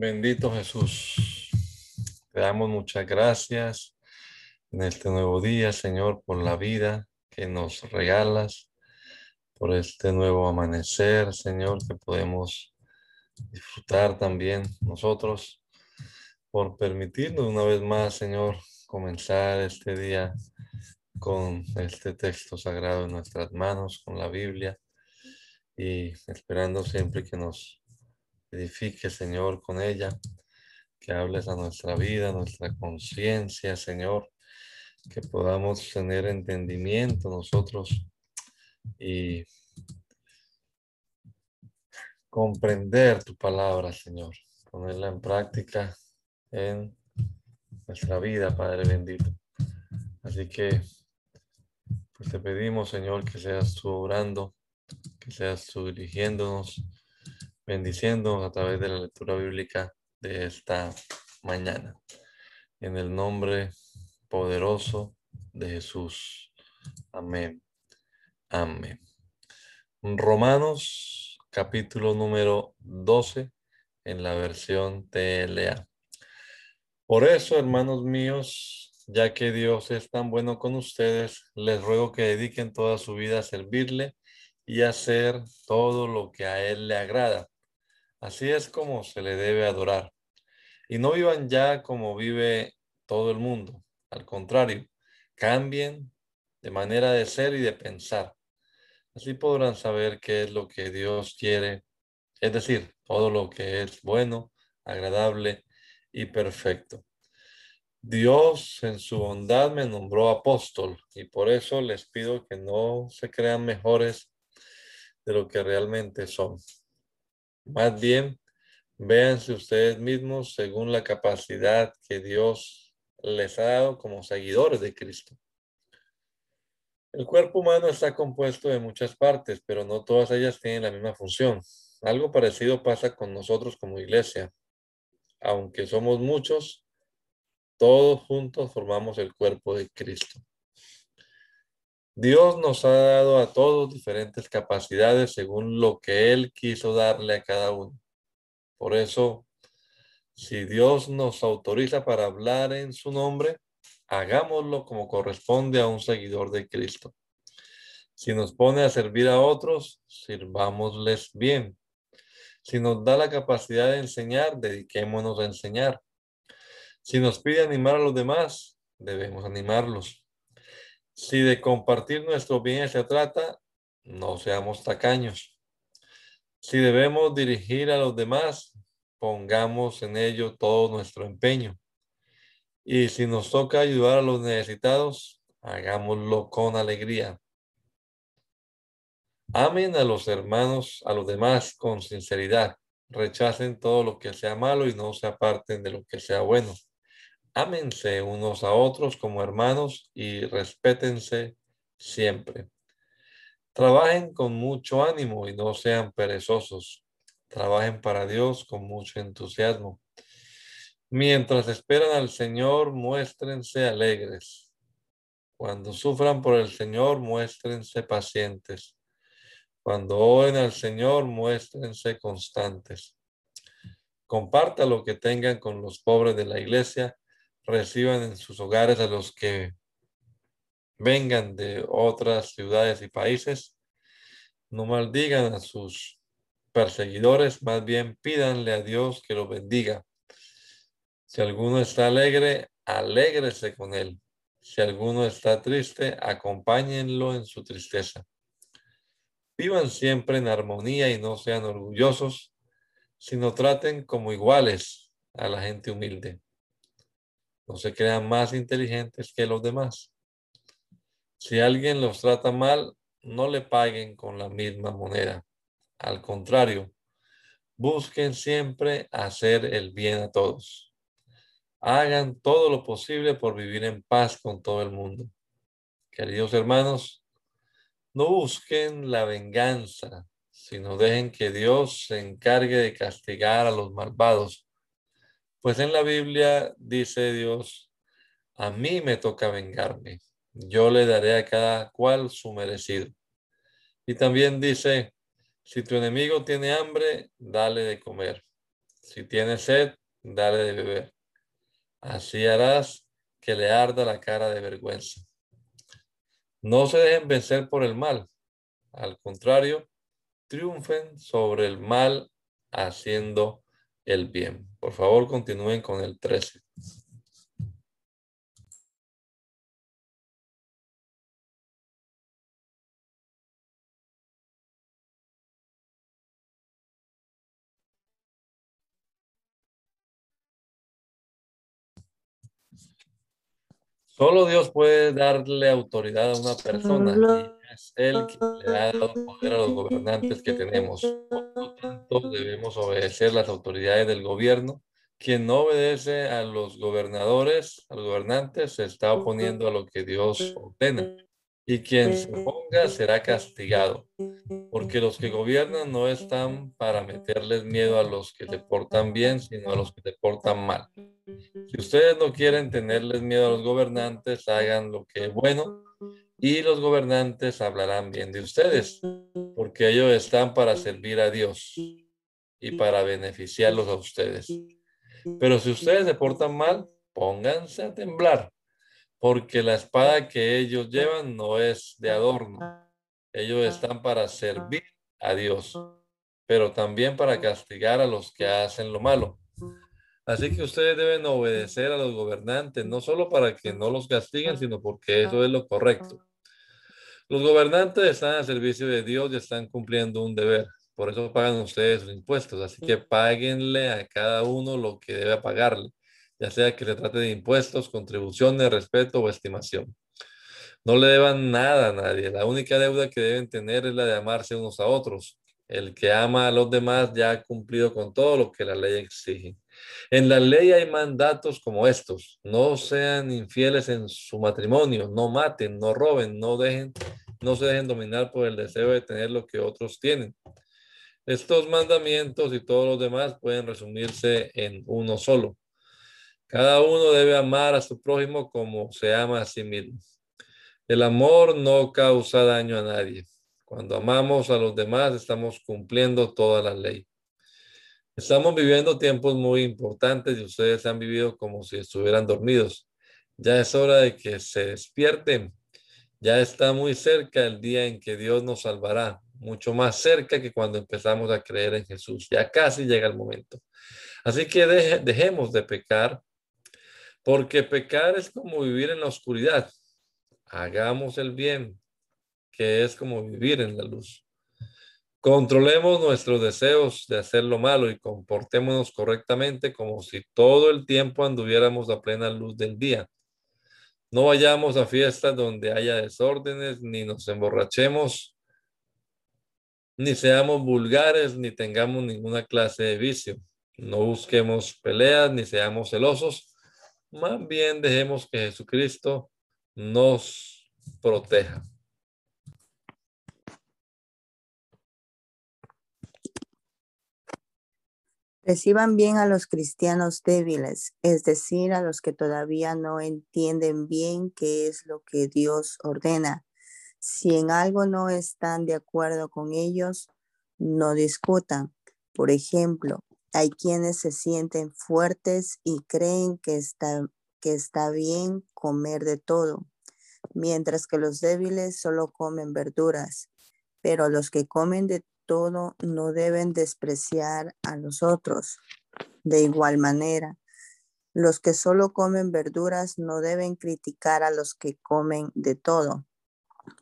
Bendito Jesús. Te damos muchas gracias en este nuevo día, Señor, por la vida que nos regalas, por este nuevo amanecer, Señor, que podemos disfrutar también nosotros, por permitirnos una vez más, Señor, comenzar este día con este texto sagrado en nuestras manos, con la Biblia, y esperando siempre que nos edifique, Señor, con ella, que hables a nuestra vida, nuestra conciencia, Señor, que podamos tener entendimiento nosotros y comprender tu palabra, Señor, ponerla en práctica en nuestra vida, Padre bendito. Así que, pues te pedimos, Señor, que seas tú orando, que seas tú dirigiéndonos bendiciendo a través de la lectura bíblica de esta mañana. En el nombre poderoso de Jesús. Amén. Amén. Romanos capítulo número 12 en la versión TLA. Por eso, hermanos míos, ya que Dios es tan bueno con ustedes, les ruego que dediquen toda su vida a servirle y hacer todo lo que a Él le agrada Así es como se le debe adorar. Y no vivan ya como vive todo el mundo. Al contrario, cambien de manera de ser y de pensar. Así podrán saber qué es lo que Dios quiere, es decir, todo lo que es bueno, agradable y perfecto. Dios en su bondad me nombró apóstol y por eso les pido que no se crean mejores de lo que realmente son. Más bien, véanse ustedes mismos según la capacidad que Dios les ha dado como seguidores de Cristo. El cuerpo humano está compuesto de muchas partes, pero no todas ellas tienen la misma función. Algo parecido pasa con nosotros como iglesia. Aunque somos muchos, todos juntos formamos el cuerpo de Cristo. Dios nos ha dado a todos diferentes capacidades según lo que Él quiso darle a cada uno. Por eso, si Dios nos autoriza para hablar en su nombre, hagámoslo como corresponde a un seguidor de Cristo. Si nos pone a servir a otros, sirvámosles bien. Si nos da la capacidad de enseñar, dediquémonos a enseñar. Si nos pide animar a los demás, debemos animarlos. Si de compartir nuestro bien se trata, no seamos tacaños. Si debemos dirigir a los demás, pongamos en ello todo nuestro empeño. Y si nos toca ayudar a los necesitados, hagámoslo con alegría. Amen a los hermanos, a los demás con sinceridad. Rechacen todo lo que sea malo y no se aparten de lo que sea bueno. Ámense unos a otros como hermanos y respétense siempre. Trabajen con mucho ánimo y no sean perezosos. Trabajen para Dios con mucho entusiasmo. Mientras esperan al Señor, muéstrense alegres. Cuando sufran por el Señor, muéstrense pacientes. Cuando oren al Señor, muéstrense constantes. Comparta lo que tengan con los pobres de la iglesia reciban en sus hogares a los que vengan de otras ciudades y países. No maldigan a sus perseguidores, más bien pídanle a Dios que lo bendiga. Si alguno está alegre, alégrese con él. Si alguno está triste, acompáñenlo en su tristeza. Vivan siempre en armonía y no sean orgullosos, sino traten como iguales a la gente humilde. No se crean más inteligentes que los demás. Si alguien los trata mal, no le paguen con la misma moneda. Al contrario, busquen siempre hacer el bien a todos. Hagan todo lo posible por vivir en paz con todo el mundo. Queridos hermanos, no busquen la venganza, sino dejen que Dios se encargue de castigar a los malvados. Pues en la Biblia dice Dios, a mí me toca vengarme, yo le daré a cada cual su merecido. Y también dice, si tu enemigo tiene hambre, dale de comer. Si tiene sed, dale de beber. Así harás que le arda la cara de vergüenza. No se dejen vencer por el mal. Al contrario, triunfen sobre el mal haciendo el bien. Por favor, continúen con el 13. Solo Dios puede darle autoridad a una persona y es Él quien le ha dado poder a los gobernantes que tenemos. Por lo tanto, debemos obedecer las autoridades del gobierno. Quien no obedece a los gobernadores, a los gobernantes, se está oponiendo a lo que Dios ordena. Y quien se oponga será castigado, porque los que gobiernan no están para meterles miedo a los que se portan bien, sino a los que se portan mal. Si ustedes no quieren tenerles miedo a los gobernantes, hagan lo que es bueno y los gobernantes hablarán bien de ustedes, porque ellos están para servir a Dios y para beneficiarlos a ustedes. Pero si ustedes se portan mal, pónganse a temblar, porque la espada que ellos llevan no es de adorno. Ellos están para servir a Dios, pero también para castigar a los que hacen lo malo. Así que ustedes deben obedecer a los gobernantes, no solo para que no los castiguen, sino porque eso es lo correcto. Los gobernantes están al servicio de Dios y están cumpliendo un deber. Por eso pagan ustedes sus impuestos. Así que páguenle a cada uno lo que debe pagarle, ya sea que se trate de impuestos, contribuciones, respeto o estimación. No le deban nada a nadie. La única deuda que deben tener es la de amarse unos a otros. El que ama a los demás ya ha cumplido con todo lo que la ley exige. En la ley hay mandatos como estos. No sean infieles en su matrimonio, no maten, no roben, no dejen, no se dejen dominar por el deseo de tener lo que otros tienen. Estos mandamientos y todos los demás pueden resumirse en uno solo. Cada uno debe amar a su prójimo como se ama a sí mismo. El amor no causa daño a nadie. Cuando amamos a los demás, estamos cumpliendo toda la ley. Estamos viviendo tiempos muy importantes y ustedes han vivido como si estuvieran dormidos. Ya es hora de que se despierten. Ya está muy cerca el día en que Dios nos salvará, mucho más cerca que cuando empezamos a creer en Jesús. Ya casi llega el momento. Así que dejemos de pecar, porque pecar es como vivir en la oscuridad. Hagamos el bien, que es como vivir en la luz. Controlemos nuestros deseos de hacer lo malo y comportémonos correctamente como si todo el tiempo anduviéramos a plena luz del día. No vayamos a fiestas donde haya desórdenes, ni nos emborrachemos, ni seamos vulgares, ni tengamos ninguna clase de vicio. No busquemos peleas, ni seamos celosos. Más bien dejemos que Jesucristo nos proteja. Reciban bien a los cristianos débiles, es decir, a los que todavía no entienden bien qué es lo que Dios ordena. Si en algo no están de acuerdo con ellos, no discutan. Por ejemplo, hay quienes se sienten fuertes y creen que está, que está bien comer de todo, mientras que los débiles solo comen verduras. Pero los que comen de todo, no deben despreciar a los otros. De igual manera, los que solo comen verduras no deben criticar a los que comen de todo,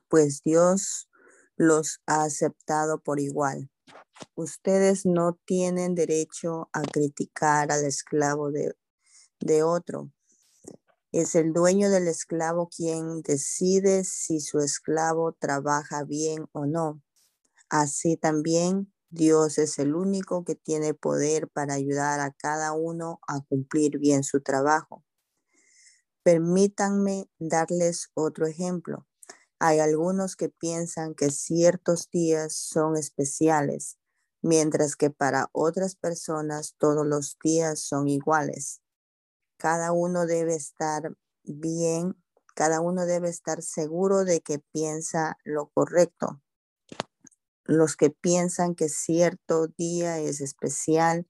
pues Dios los ha aceptado por igual. Ustedes no tienen derecho a criticar al esclavo de, de otro. Es el dueño del esclavo quien decide si su esclavo trabaja bien o no. Así también Dios es el único que tiene poder para ayudar a cada uno a cumplir bien su trabajo. Permítanme darles otro ejemplo. Hay algunos que piensan que ciertos días son especiales, mientras que para otras personas todos los días son iguales. Cada uno debe estar bien, cada uno debe estar seguro de que piensa lo correcto. Los que piensan que cierto día es especial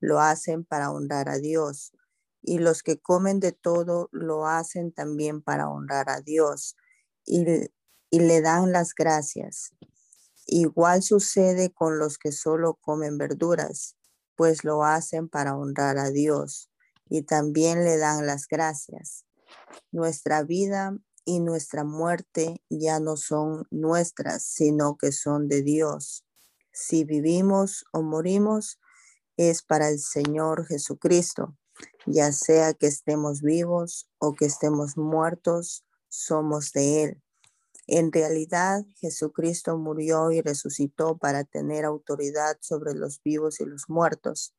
lo hacen para honrar a Dios. Y los que comen de todo lo hacen también para honrar a Dios y, le dan las gracias. Igual sucede con los que solo comen verduras, pues lo hacen para honrar a Dios y también le dan las gracias. Nuestra vida y nuestra muerte ya no son nuestras, sino que son de Dios. Si vivimos o morimos, es para el Señor Jesucristo, ya sea que estemos vivos o que estemos muertos, somos de Él. En realidad, Jesucristo murió y resucitó para tener autoridad sobre los vivos y los muertos.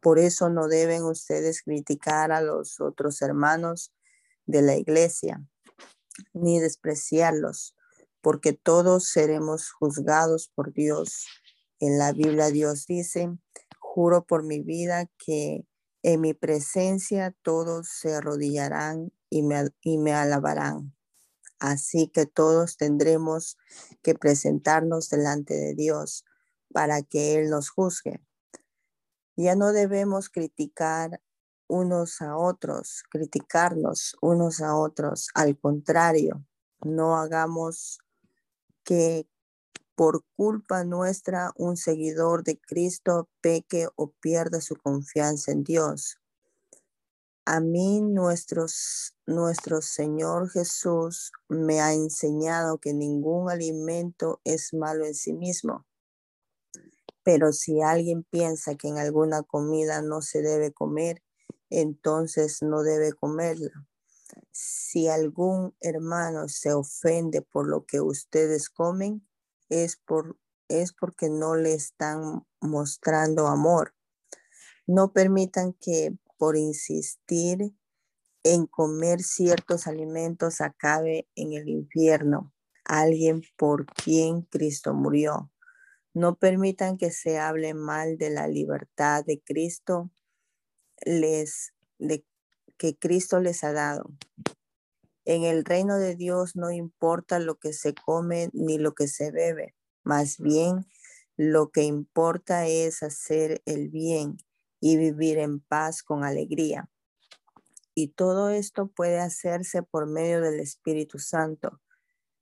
Por eso no deben ustedes criticar a los otros hermanos de la iglesia, ni despreciarlos, porque todos seremos juzgados por Dios. En la Biblia Dios dice, juro por mi vida que en mi presencia todos se arrodillarán y me, y me alabarán. Así que todos tendremos que presentarnos delante de Dios para que Él nos juzgue. Ya no debemos criticar unos a otros, criticarnos unos a otros. Al contrario, no hagamos que por culpa nuestra un seguidor de Cristo peque o pierda su confianza en Dios. A mí nuestro Señor Jesús me ha enseñado que ningún alimento es malo en sí mismo. Pero si alguien piensa que en alguna comida no se debe comer, entonces no debe comerla. Si algún hermano se ofende por lo que ustedes comen, es, por, es porque no le están mostrando amor. No permitan que por insistir en comer ciertos alimentos acabe en el infierno alguien por quien Cristo murió. No permitan que se hable mal de la libertad de Cristo, les, que Cristo les ha dado. En el reino de Dios no importa lo que se come ni lo que se bebe, más bien lo que importa es hacer el bien y vivir en paz con alegría. Y todo esto puede hacerse por medio del Espíritu Santo.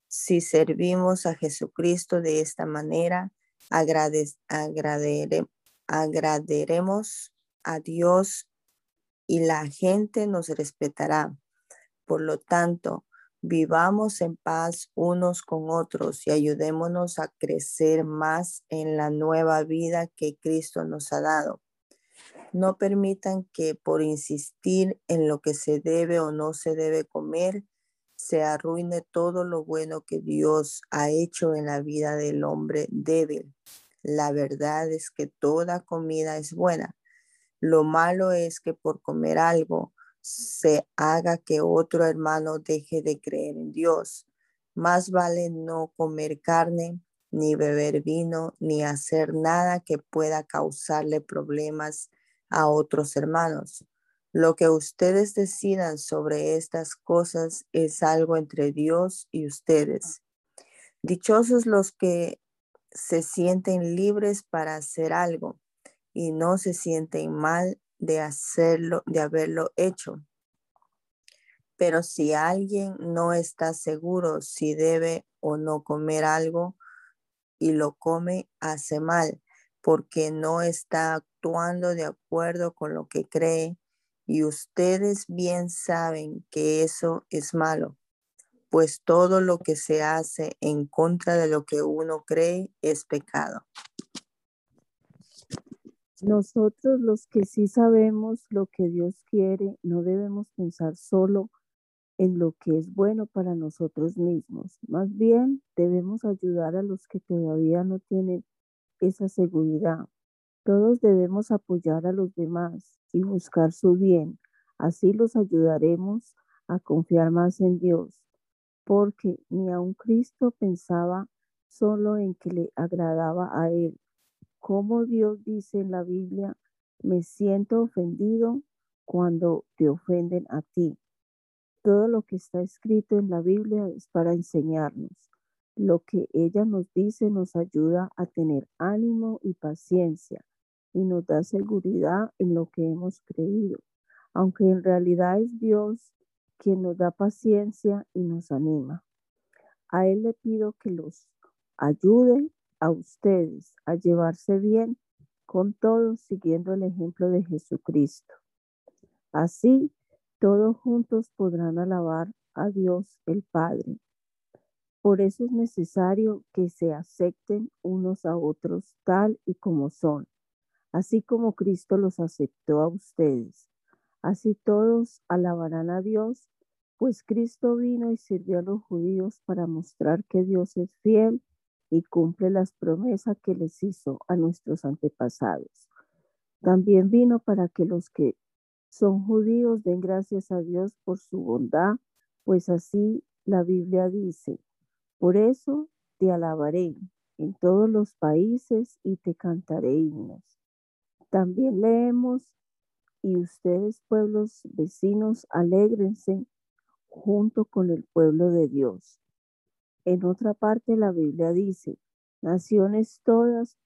Si servimos a Jesucristo de esta manera, agradeceremos a Dios y la gente nos respetará. Por lo tanto, vivamos en paz unos con otros y ayudémonos a crecer más en la nueva vida que Cristo nos ha dado. No permitan que por insistir en lo que se debe o no se debe comer, se arruine todo lo bueno que Dios ha hecho en la vida del hombre débil. La verdad es que toda comida es buena. Lo malo es que por comer algo se haga que otro hermano deje de creer en Dios. Más vale no comer carne, ni beber vino, ni hacer nada que pueda causarle problemas a otros hermanos. Lo que ustedes decidan sobre estas cosas es algo entre Dios y ustedes. Dichosos los que se sienten libres para hacer algo y no se sienten mal de hacerlo, de haberlo hecho. Pero si alguien no está seguro si debe o no comer algo y lo come, hace mal, porque no está actuando de acuerdo con lo que cree y ustedes bien saben que eso es malo, pues todo lo que se hace en contra de lo que uno cree es pecado. Nosotros los que sí sabemos lo que Dios quiere, no debemos pensar solo en lo que es bueno para nosotros mismos. Más bien debemos ayudar a los que todavía no tienen esa seguridad. Todos debemos apoyar a los demás y buscar su bien. Así los ayudaremos a confiar más en Dios, porque ni aun Cristo pensaba solo en que le agradaba a Él. Como Dios dice en la Biblia, me siento ofendido cuando te ofenden a ti. Todo lo que está escrito en la Biblia es para enseñarnos. Lo que ella nos dice nos ayuda a tener ánimo y paciencia y nos da seguridad en lo que hemos creído, aunque en realidad es Dios quien nos da paciencia y nos anima. A Él le pido que los ayude a ustedes a llevarse bien con todos siguiendo el ejemplo de Jesucristo. Así, todos juntos podrán alabar a Dios el Padre. Por eso es necesario que se acepten unos a otros tal y como son, así como Cristo los aceptó a ustedes. Así todos alabarán a Dios, pues Cristo vino y sirvió a los judíos para mostrar que Dios es fiel y cumple las promesas que les hizo a nuestros antepasados. También vino para que los que son judíos den gracias a Dios por su bondad, pues así la Biblia dice, por eso te alabaré en todos los países y te cantaré himnos. También leemos, y ustedes pueblos vecinos, alégrense junto con el pueblo de Dios. En otra parte la Biblia dice, naciones todas,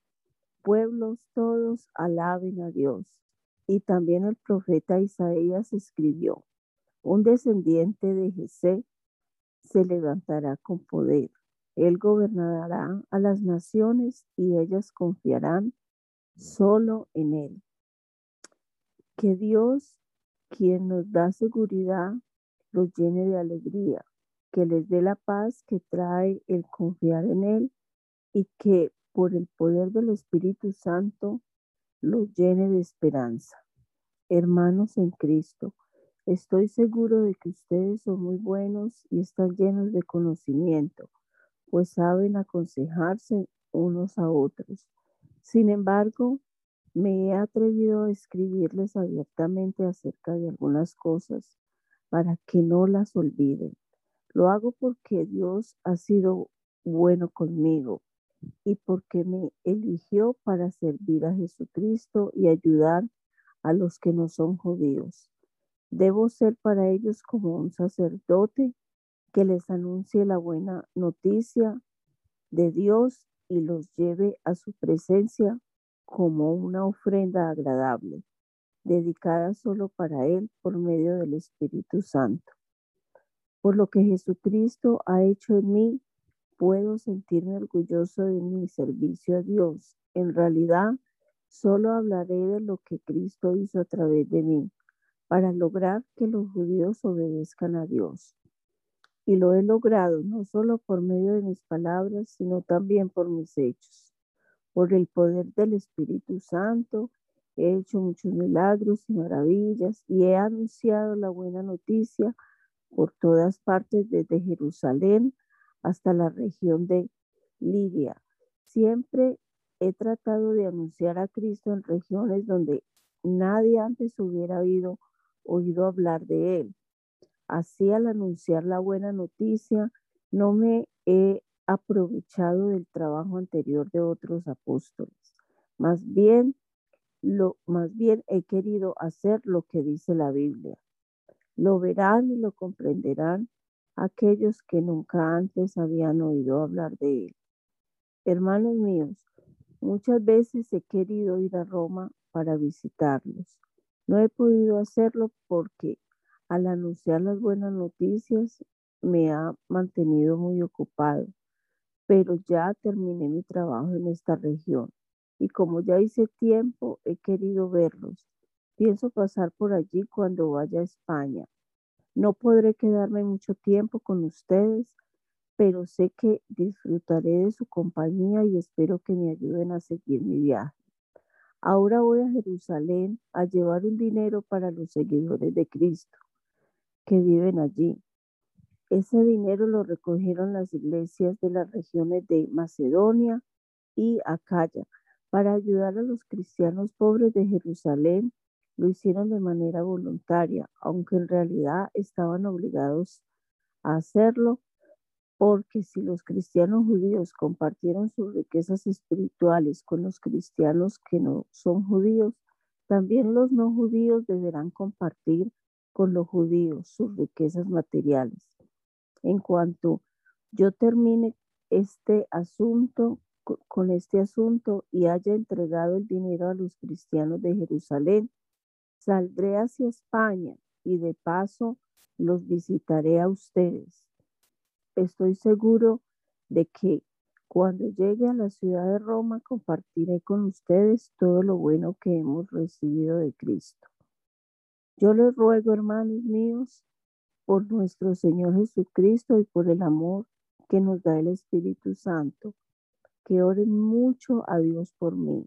pueblos todos, alaben a Dios. Y también el profeta Isaías escribió, un descendiente de Jesé se levantará con poder. Él gobernará a las naciones y ellas confiarán solo en Él. Que Dios, quien nos da seguridad, los llene de alegría que les dé la paz que trae el confiar en Él y que por el poder del Espíritu Santo los llene de esperanza. Hermanos en Cristo, estoy seguro de que ustedes son muy buenos y están llenos de conocimiento, pues saben aconsejarse unos a otros. Sin embargo, me he atrevido a escribirles abiertamente acerca de algunas cosas para que no las olviden. Lo hago porque Dios ha sido bueno conmigo y porque me eligió para servir a Jesucristo y ayudar a los que no son judíos. Debo ser para ellos como un sacerdote que les anuncie la buena noticia de Dios y los lleve a su presencia como una ofrenda agradable, dedicada solo para Él por medio del Espíritu Santo. Por lo que Jesucristo ha hecho en mí, puedo sentirme orgulloso de mi servicio a Dios. En realidad, solo hablaré de lo que Cristo hizo a través de mí para lograr que los judíos obedezcan a Dios. Y lo he logrado no solo por medio de mis palabras, sino también por mis hechos. Por el poder del Espíritu Santo, he hecho muchos milagros y maravillas y he anunciado la buena noticia por todas partes, desde Jerusalén hasta la región de Lidia. Siempre he tratado de anunciar a Cristo en regiones donde nadie antes hubiera oído, oído hablar de Él. Así al anunciar la buena noticia, no me he aprovechado del trabajo anterior de otros apóstoles. Más bien, lo, más bien he querido hacer lo que dice la Biblia. Lo verán y lo comprenderán aquellos que nunca antes habían oído hablar de él. Hermanos míos, muchas veces he querido ir a Roma para visitarlos. No he podido hacerlo porque al anunciar las buenas noticias me ha mantenido muy ocupado, pero ya terminé mi trabajo en esta región y como ya hice tiempo, he querido verlos Pienso pasar por allí cuando vaya a España. No podré quedarme mucho tiempo con ustedes, pero sé que disfrutaré de su compañía y espero que me ayuden a seguir mi viaje. Ahora voy a Jerusalén a llevar un dinero para los seguidores de Cristo que viven allí. Ese dinero lo recogieron las iglesias de las regiones de Macedonia y Acaya para ayudar a los cristianos pobres de Jerusalén. Lo hicieron de manera voluntaria, aunque en realidad estaban obligados a hacerlo porque si los cristianos judíos compartieron sus riquezas espirituales con los cristianos que no son judíos, también los no judíos deberán compartir con los judíos sus riquezas materiales. En cuanto yo termine este asunto, con este asunto y haya entregado el dinero a los cristianos de Jerusalén, saldré hacia España y de paso los visitaré a ustedes estoy seguro de que cuando llegue a la ciudad de Roma compartiré con ustedes todo lo bueno que hemos recibido de Cristo. Yo les ruego, hermanos míos, por nuestro Señor Jesucristo y por el amor que nos da el Espíritu Santo, que oren mucho a Dios por mí.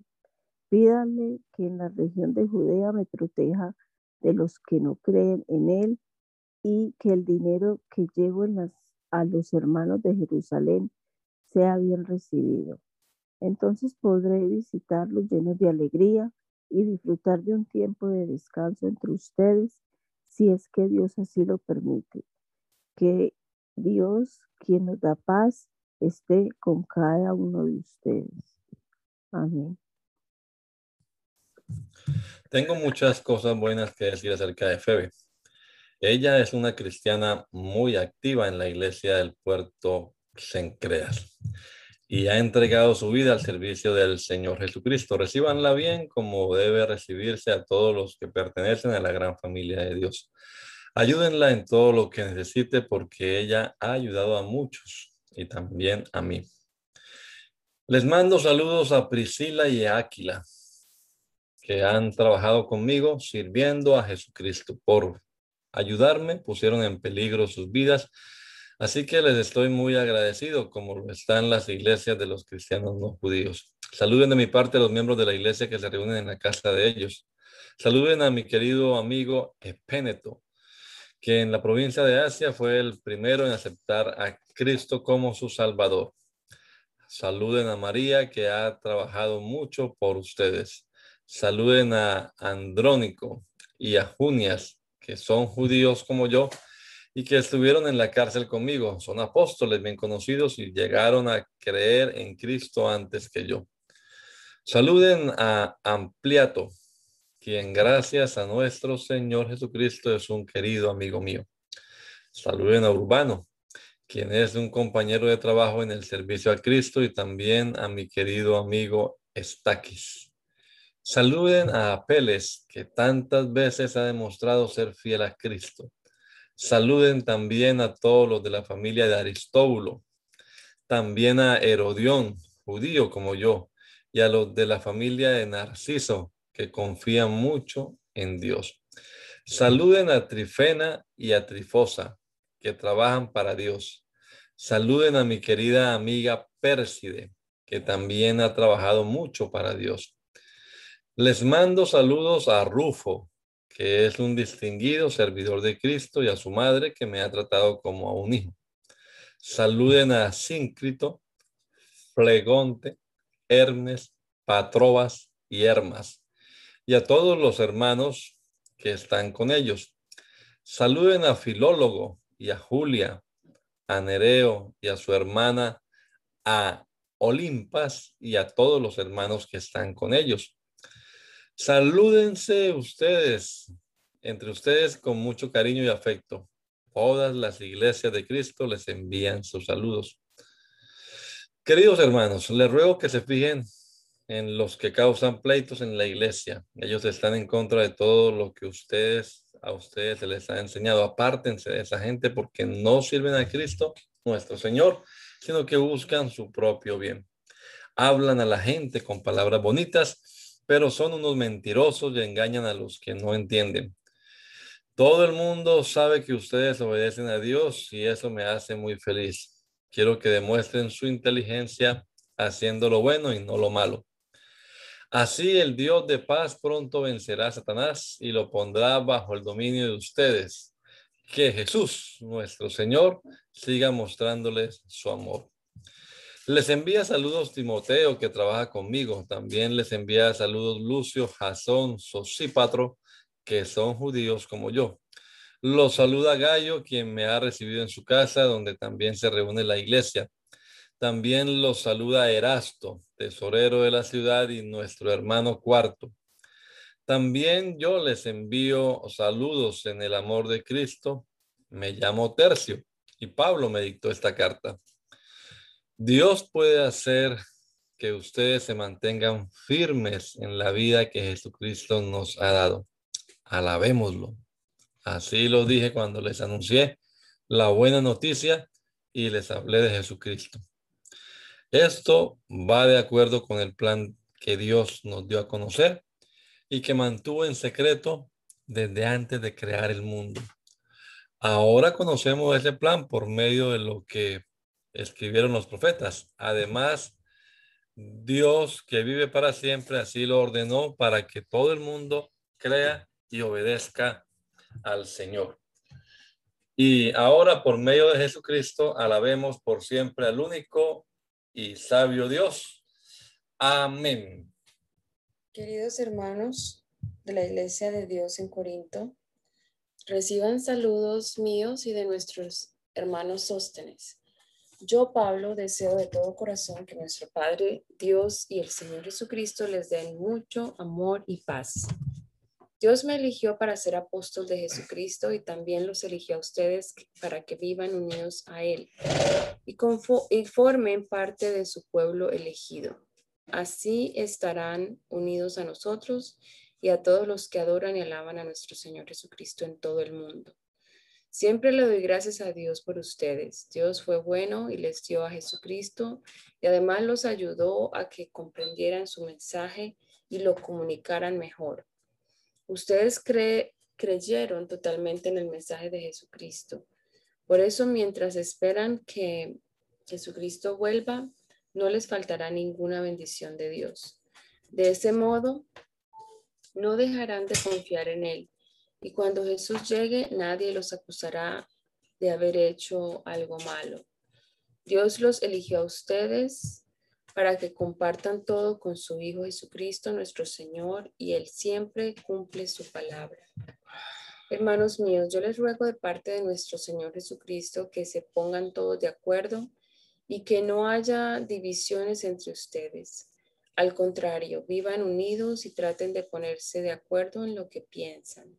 Pídanle que en la región de Judea me proteja de los que no creen en Él y que el dinero que llevo en las a los hermanos de Jerusalén sea bien recibido. Entonces podré visitarlos llenos de alegría y disfrutar de un tiempo de descanso entre ustedes, si es que Dios así lo permite. Que Dios, quien nos da paz, esté con cada uno de ustedes. Amén. Tengo muchas cosas buenas que decir acerca de Febe. Ella es una cristiana muy activa en la iglesia del puerto Sencreas y ha entregado su vida al servicio del Señor Jesucristo. Recíbanla bien como debe recibirse a todos los que pertenecen a la gran familia de Dios. Ayúdenla en todo lo que necesite porque ella ha ayudado a muchos y también a mí. Les mando saludos a Priscila y a Áquila, que han trabajado conmigo sirviendo a Jesucristo por ayudarme, pusieron en peligro sus vidas. Así que les estoy muy agradecido, como lo están las iglesias de los cristianos no judíos. Saluden de mi parte a los miembros de la iglesia que se reúnen en la casa de ellos. Saluden a mi querido amigo Epéneto, que en la provincia de Asia fue el primero en aceptar a Cristo como su Salvador. Saluden a María, que ha trabajado mucho por ustedes. Saluden a Andrónico y a Junias, que son judíos como yo y que estuvieron en la cárcel conmigo. Son apóstoles bien conocidos y llegaron a creer en Cristo antes que yo. Saluden a Ampliato, quien gracias a nuestro Señor Jesucristo es un querido amigo mío. Saluden a Urbano, quien es un compañero de trabajo en el servicio a Cristo y también a mi querido amigo Estaquis. Saluden a Apeles, que tantas veces ha demostrado ser fiel a Cristo. Saluden también a todos los de la familia de Aristóbulo, también a Herodión, judío como yo, y a los de la familia de Narciso, que confían mucho en Dios. Saluden a Trifena y a Trifosa, que trabajan para Dios. Saluden a mi querida amiga Pérside, que también ha trabajado mucho para Dios. Les mando saludos a Rufo, que es un distinguido servidor de Cristo, y a su madre, que me ha tratado como a un hijo. Saluden a Síncrito, Flegonte, Hermes, Patrobas y Hermas, y a todos los hermanos que están con ellos. Saluden a Filólogo y a Julia, a Nereo y a su hermana, a Olimpas y a todos los hermanos que están con ellos. Salúdense ustedes, entre ustedes con mucho cariño y afecto. Todas las iglesias de Cristo les envían sus saludos. Queridos hermanos, les ruego que se fijen en los que causan pleitos en la iglesia. Ellos están en contra de todo lo que ustedes, a ustedes se les ha enseñado. Apártense de esa gente porque no sirven a Cristo, nuestro Señor, sino que buscan su propio bien. Hablan a la gente con palabras bonitas, pero son unos mentirosos y engañan a los que no entienden. Todo el mundo sabe que ustedes obedecen a Dios y eso me hace muy feliz. Quiero que demuestren su inteligencia haciendo lo bueno y no lo malo. Así el Dios de paz pronto vencerá a Satanás y lo pondrá bajo el dominio de ustedes. Que Jesús, nuestro Señor, siga mostrándoles su amor. Les envía saludos Timoteo, que trabaja conmigo. También les envía saludos Lucio, Jasón, Sosípatro, que son judíos como yo. Los saluda Gallo, quien me ha recibido en su casa, donde también se reúne la iglesia. También los saluda Erasto, tesorero de la ciudad, y nuestro hermano Cuarto. También yo les envío saludos en el amor de Cristo. Me llamo Tercio y Pablo me dictó esta carta. Dios puede hacer que ustedes se mantengan firmes en la vida que Jesucristo nos ha dado. Alabémoslo. Así lo dije cuando les anuncié la buena noticia y les hablé de Jesucristo. Esto va de acuerdo con el plan que Dios nos dio a conocer y que mantuvo en secreto desde antes de crear el mundo. Ahora conocemos ese plan por medio de lo que escribieron los profetas. Además, Dios que vive para siempre así lo ordenó para que todo el mundo crea y obedezca al Señor. Y ahora por medio de Jesucristo alabemos por siempre al único y sabio Dios. Amén. Queridos hermanos de la Iglesia de Dios en Corinto, reciban saludos míos y de nuestros hermanos sóstenes. Yo, Pablo, deseo de todo corazón que nuestro Padre, Dios y el Señor Jesucristo les den mucho amor y paz. Dios me eligió para ser apóstol de Jesucristo y también los eligió a ustedes para que vivan unidos a Él y, y formen parte de su pueblo elegido. Así estarán unidos a nosotros y a todos los que adoran y alaban a nuestro Señor Jesucristo en todo el mundo. Siempre le doy gracias a Dios por ustedes. Dios fue bueno y les dio a Jesucristo y además los ayudó a que comprendieran su mensaje y lo comunicaran mejor. Ustedes creyeron totalmente en el mensaje de Jesucristo. Por eso, mientras esperan que Jesucristo vuelva, no les faltará ninguna bendición de Dios. De ese modo, no dejarán de confiar en Él. Y cuando Jesús llegue, nadie los acusará de haber hecho algo malo. Dios los eligió a ustedes para que compartan todo con su Hijo Jesucristo, nuestro Señor, y Él siempre cumple su palabra. Hermanos míos, yo les ruego de parte de nuestro Señor Jesucristo que se pongan todos de acuerdo y que no haya divisiones entre ustedes. Al contrario, vivan unidos y traten de ponerse de acuerdo en lo que piensan.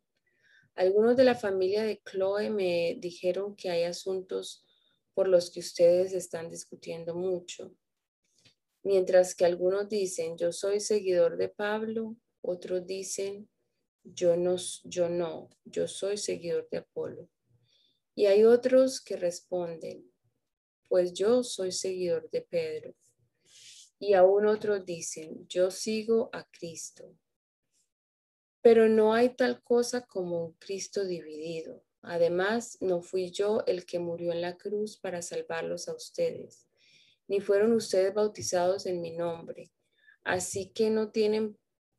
Algunos de la familia de Chloe me dijeron que hay asuntos por los que ustedes están discutiendo mucho. Mientras que algunos dicen, yo soy seguidor de Pablo, otros dicen, yo no, yo no, yo soy seguidor de Apolo. Y hay otros que responden, pues yo soy seguidor de Pedro. Y aún otros dicen, yo sigo a Cristo. Pero no hay tal cosa como un Cristo dividido. Además, no fui yo el que murió en la cruz para salvarlos a ustedes ni fueron ustedes bautizados en mi nombre. Así que no tienen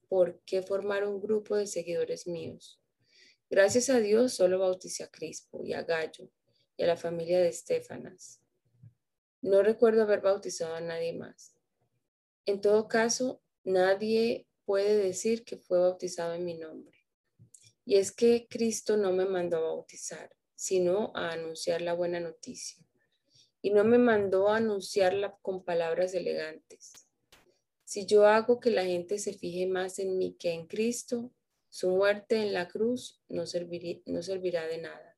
por qué formar un grupo de seguidores míos. Gracias a Dios solo bauticé a Crispo y a Gallo y a la familia de Estefanas. No recuerdo haber bautizado a nadie más. En todo caso, nadie puede decir que fue bautizado en mi nombre. Y es que Cristo no me mandó a bautizar, sino a anunciar la buena noticia y no me mandó a anunciarla con palabras elegantes. Si yo hago que la gente se fije más en mí que en Cristo, su muerte en la cruz no, no servirá de nada.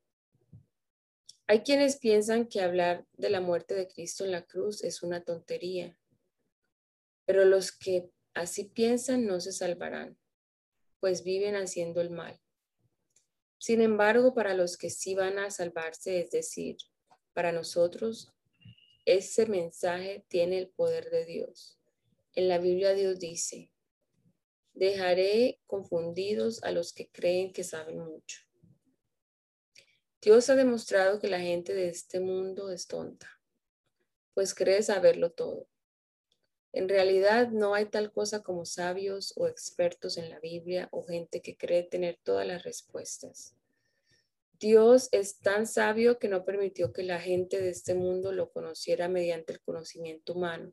Hay quienes piensan que hablar de la muerte de Cristo en la cruz es una tontería, pero los que así piensan no se salvarán, pues viven haciendo el mal. Sin embargo, para los que sí van a salvarse, es decir, para nosotros, ese mensaje tiene el poder de Dios. En la Biblia Dios dice, dejaré confundidos a los que creen que saben mucho. Dios ha demostrado que la gente de este mundo es tonta, pues cree saberlo todo. En realidad no hay tal cosa como sabios o expertos en la Biblia o gente que cree tener todas las respuestas. Dios es tan sabio que no permitió que la gente de este mundo lo conociera mediante el conocimiento humano.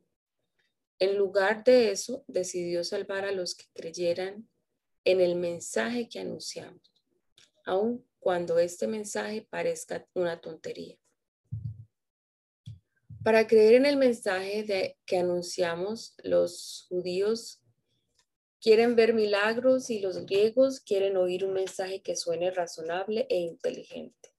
En lugar de eso, decidió salvar a los que creyeran en el mensaje que anunciamos, aun cuando este mensaje parezca una tontería. Para creer en el mensaje de, que anunciamos, los judíos Quieren ver milagros y los griegos quieren oír un mensaje que suene razonable e inteligente.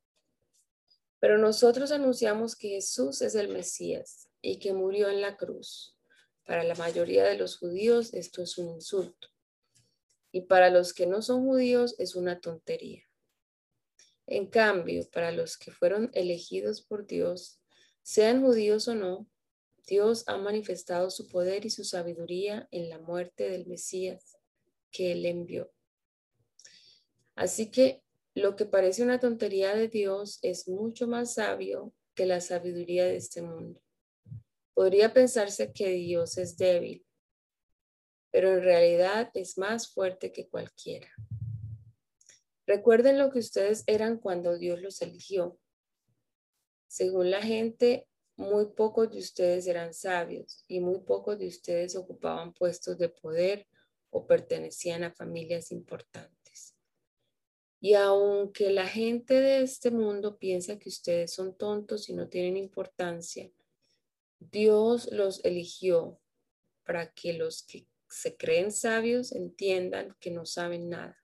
Pero nosotros anunciamos que Jesús es el Mesías y que murió en la cruz. Para la mayoría de los judíos esto es un insulto. Y para los que no son judíos es una tontería. En cambio, para los que fueron elegidos por Dios, sean judíos o no, Dios ha manifestado su poder y su sabiduría en la muerte del Mesías que él envió. Así que lo que parece una tontería de Dios es mucho más sabio que la sabiduría de este mundo. Podría pensarse que Dios es débil, pero en realidad es más fuerte que cualquiera. Recuerden lo que ustedes eran cuando Dios los eligió. Según la gente, muy pocos de ustedes eran sabios y muy pocos de ustedes ocupaban puestos de poder o pertenecían a familias importantes. Y aunque la gente de este mundo piensa que ustedes son tontos y no tienen importancia, Dios los eligió para que los que se creen sabios entiendan que no saben nada.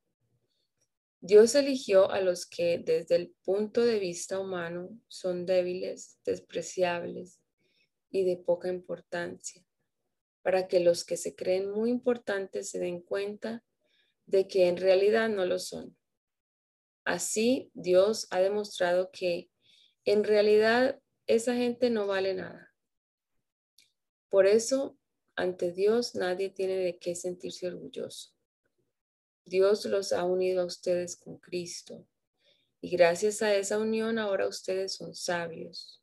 Dios eligió a los que desde el punto de vista humano son débiles, despreciables y de poca importancia, para que los que se creen muy importantes se den cuenta de que en realidad no lo son. Así Dios ha demostrado que en realidad esa gente no vale nada. Por eso, ante Dios nadie tiene de qué sentirse orgulloso. Dios los ha unido a ustedes con Cristo. Y gracias a esa unión ahora ustedes son sabios.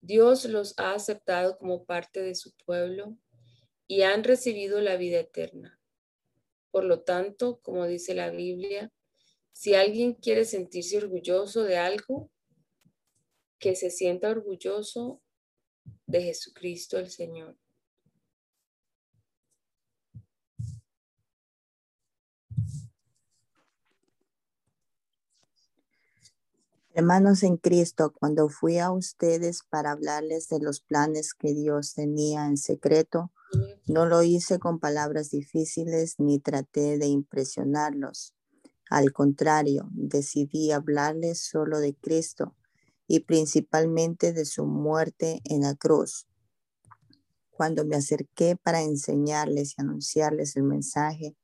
Dios los ha aceptado como parte de su pueblo y han recibido la vida eterna. Por lo tanto, como dice la Biblia, si alguien quiere sentirse orgulloso de algo, que se sienta orgulloso de Jesucristo el Señor. Hermanos en Cristo, cuando fui a ustedes para hablarles de los planes que Dios tenía en secreto, no lo hice con palabras difíciles ni traté de impresionarlos. Al contrario, decidí hablarles solo de Cristo y principalmente de su muerte en la cruz. Cuando me acerqué para enseñarles y anunciarles el mensaje,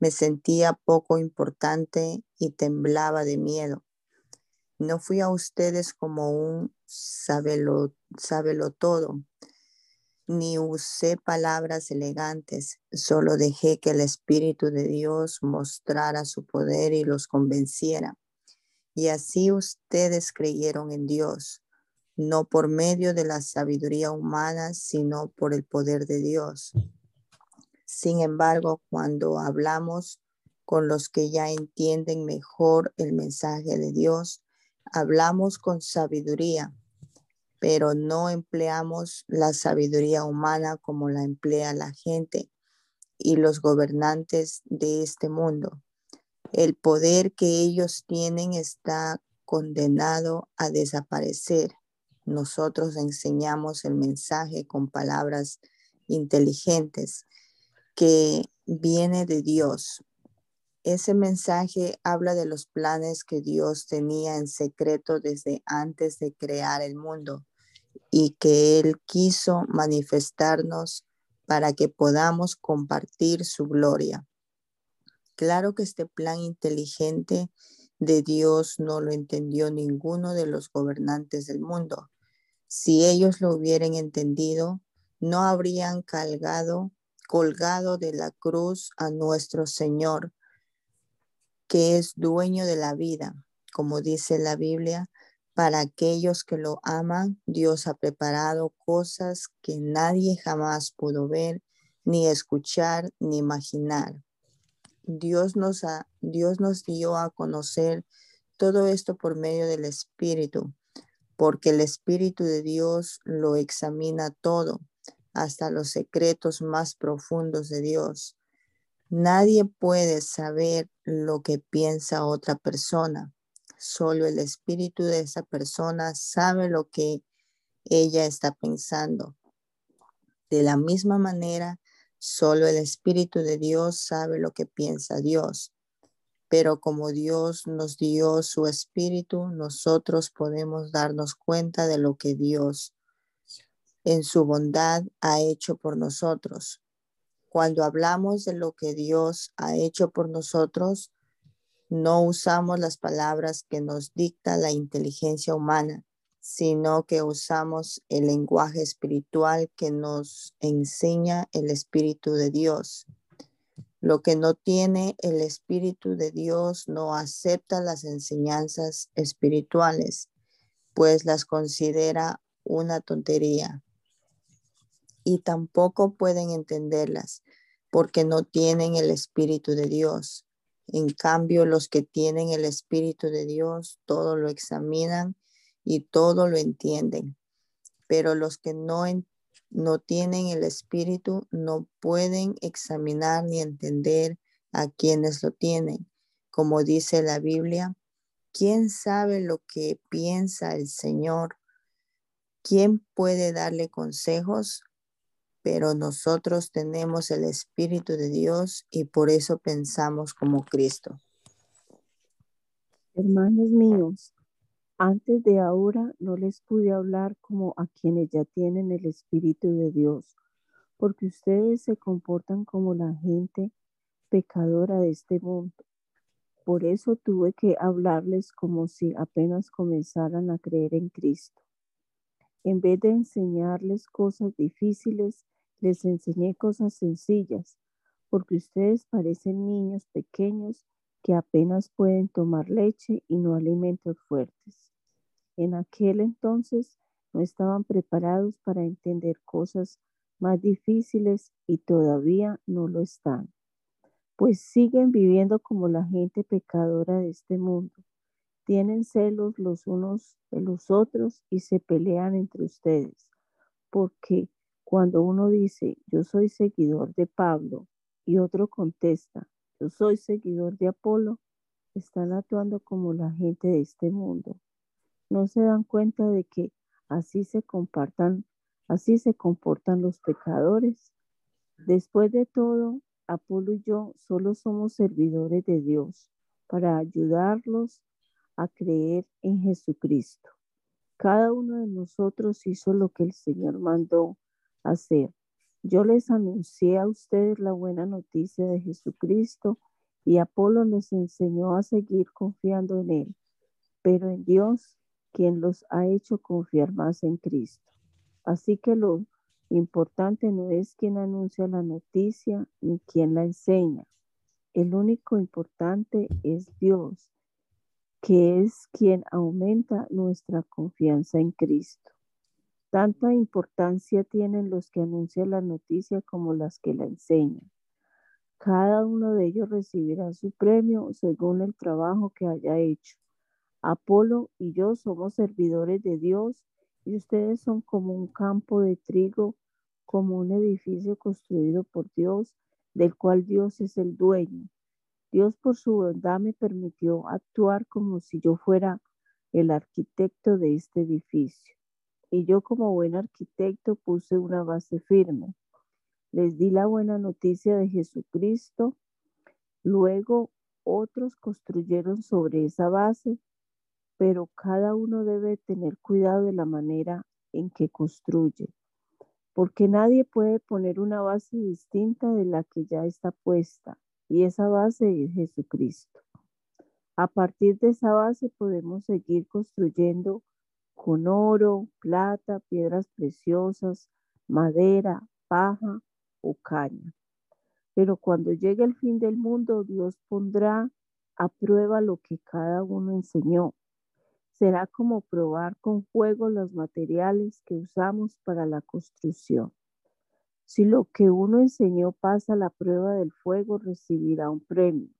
me sentía poco importante y temblaba de miedo no fui a ustedes como un sábelo, todo, ni usé palabras elegantes, solo dejé que el Espíritu de Dios mostrara su poder y los convenciera. Y así ustedes creyeron en Dios, no por medio de la sabiduría humana, sino por el poder de Dios. Sin embargo, cuando hablamos con los que ya entienden mejor el mensaje de Dios, hablamos con sabiduría, pero no empleamos la sabiduría humana como la emplea la gente y los gobernantes de este mundo. El poder que ellos tienen está condenado a desaparecer. Nosotros enseñamos el mensaje con palabras inteligentes que viene de Dios ese mensaje habla de los planes que Dios tenía en secreto desde antes de crear el mundo y que Él quiso manifestarnos para que podamos compartir su gloria. Claro que este plan inteligente de Dios no lo entendió ninguno de los gobernantes del mundo. Si ellos lo hubieran entendido, no habrían colgado, colgado de la cruz a nuestro Señor que es dueño de la vida. Como dice la Biblia, Para aquellos que lo aman, Dios ha preparado cosas que nadie jamás pudo ver, ni escuchar, ni imaginar. Dios nos, dio a conocer todo esto por medio del Espíritu, porque el Espíritu de Dios lo examina todo, hasta los secretos más profundos de Dios. Nadie puede saber lo que piensa otra persona Solo el espíritu de esa persona sabe lo que ella está pensando. De la misma manera, solo el espíritu de Dios sabe lo que piensa Dios. Pero como Dios nos dio su espíritu, nosotros podemos darnos cuenta de lo que Dios en su bondad ha hecho por nosotros. Cuando hablamos de lo que Dios ha hecho por nosotros, no usamos las palabras que nos dicta la inteligencia humana, sino que usamos el lenguaje espiritual que nos enseña el Espíritu de Dios. Lo que no tiene el Espíritu de Dios no acepta las enseñanzas espirituales, pues las considera una tontería. Y tampoco pueden entenderlas, porque no tienen el Espíritu de Dios. En cambio, los que tienen el Espíritu de Dios, todo lo examinan y todo lo entienden. Pero los que no, no tienen el Espíritu no pueden examinar ni entender a quienes lo tienen. Como dice la Biblia, ¿quién sabe lo que piensa el Señor? ¿Quién puede darle consejos? Pero nosotros tenemos el Espíritu de Dios y por eso pensamos como Cristo. Hermanos míos, antes de ahora no les pude hablar como a quienes ya tienen el Espíritu de Dios, porque ustedes se comportan como la gente pecadora de este mundo. Por eso tuve que hablarles como si apenas comenzaran a creer en Cristo. En vez de enseñarles cosas difíciles, les enseñé cosas sencillas, porque ustedes parecen niños pequeños que apenas pueden tomar leche y no alimentos fuertes. En aquel entonces no estaban preparados para entender cosas más difíciles y todavía no lo están, pues siguen viviendo como la gente pecadora de este mundo. Tienen celos los unos de los otros y se pelean entre ustedes, porque cuando uno dice, yo soy seguidor de Pablo, y otro contesta, yo soy seguidor de Apolo, están actuando como la gente de este mundo. No se dan cuenta de que así se así se comportan los pecadores. Después de todo, Apolo y yo solo somos servidores de Dios para ayudarlos a creer en Jesucristo. Cada uno de nosotros hizo lo que el Señor mandó hacer. Yo les anuncié a ustedes la buena noticia de Jesucristo y Apolo les enseñó a seguir confiando en Él, pero en Dios, quien los ha hecho confiar más en Cristo. Así que lo importante no es quien anuncia la noticia ni quien la enseña. El único importante es Dios, que es quien aumenta nuestra confianza en Cristo. Tanta importancia tienen los que anuncian la noticia como las que la enseñan. Cada uno de ellos recibirá su premio según el trabajo que haya hecho. Apolo y yo somos servidores de Dios y ustedes son como un campo de trigo, como un edificio construido por Dios, del cual Dios es el dueño. Dios por su bondad me permitió actuar como si yo fuera el arquitecto de este edificio y yo como buen arquitecto puse una base firme. Les di la buena noticia de Jesucristo. Luego otros construyeron sobre esa base, pero cada uno debe tener cuidado de la manera en que construye, porque nadie puede poner una base distinta de la que ya está puesta, y esa base es Jesucristo. A partir de esa base podemos seguir construyendo con oro, plata, piedras preciosas, madera, paja o caña. Pero cuando llegue el fin del mundo, Dios pondrá a prueba lo que cada uno enseñó. será como probar con fuego los materiales que usamos para la construcción. Si lo que uno enseñó pasa la prueba del fuego, recibirá un premio.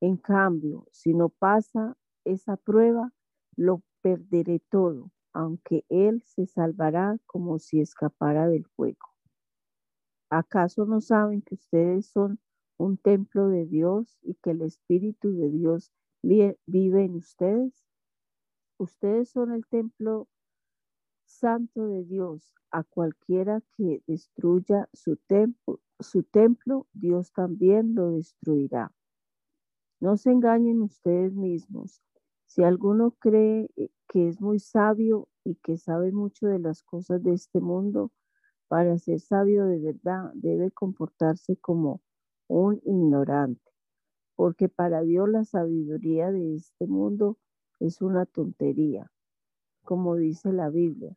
En cambio, si no pasa esa prueba, lo perderé todo, aunque él se salvará como si escapara del fuego. ¿Acaso no saben que ustedes son un templo de Dios y que el Espíritu de Dios vive en ustedes? Ustedes son el templo santo de Dios. A cualquiera que destruya su templo, su templo, Dios también lo destruirá. No se engañen ustedes mismos. Si alguno cree eh, que es muy sabio y que sabe mucho de las cosas de este mundo, para ser sabio de verdad debe comportarse como un ignorante, porque para Dios la sabiduría de este mundo es una tontería, como dice la Biblia.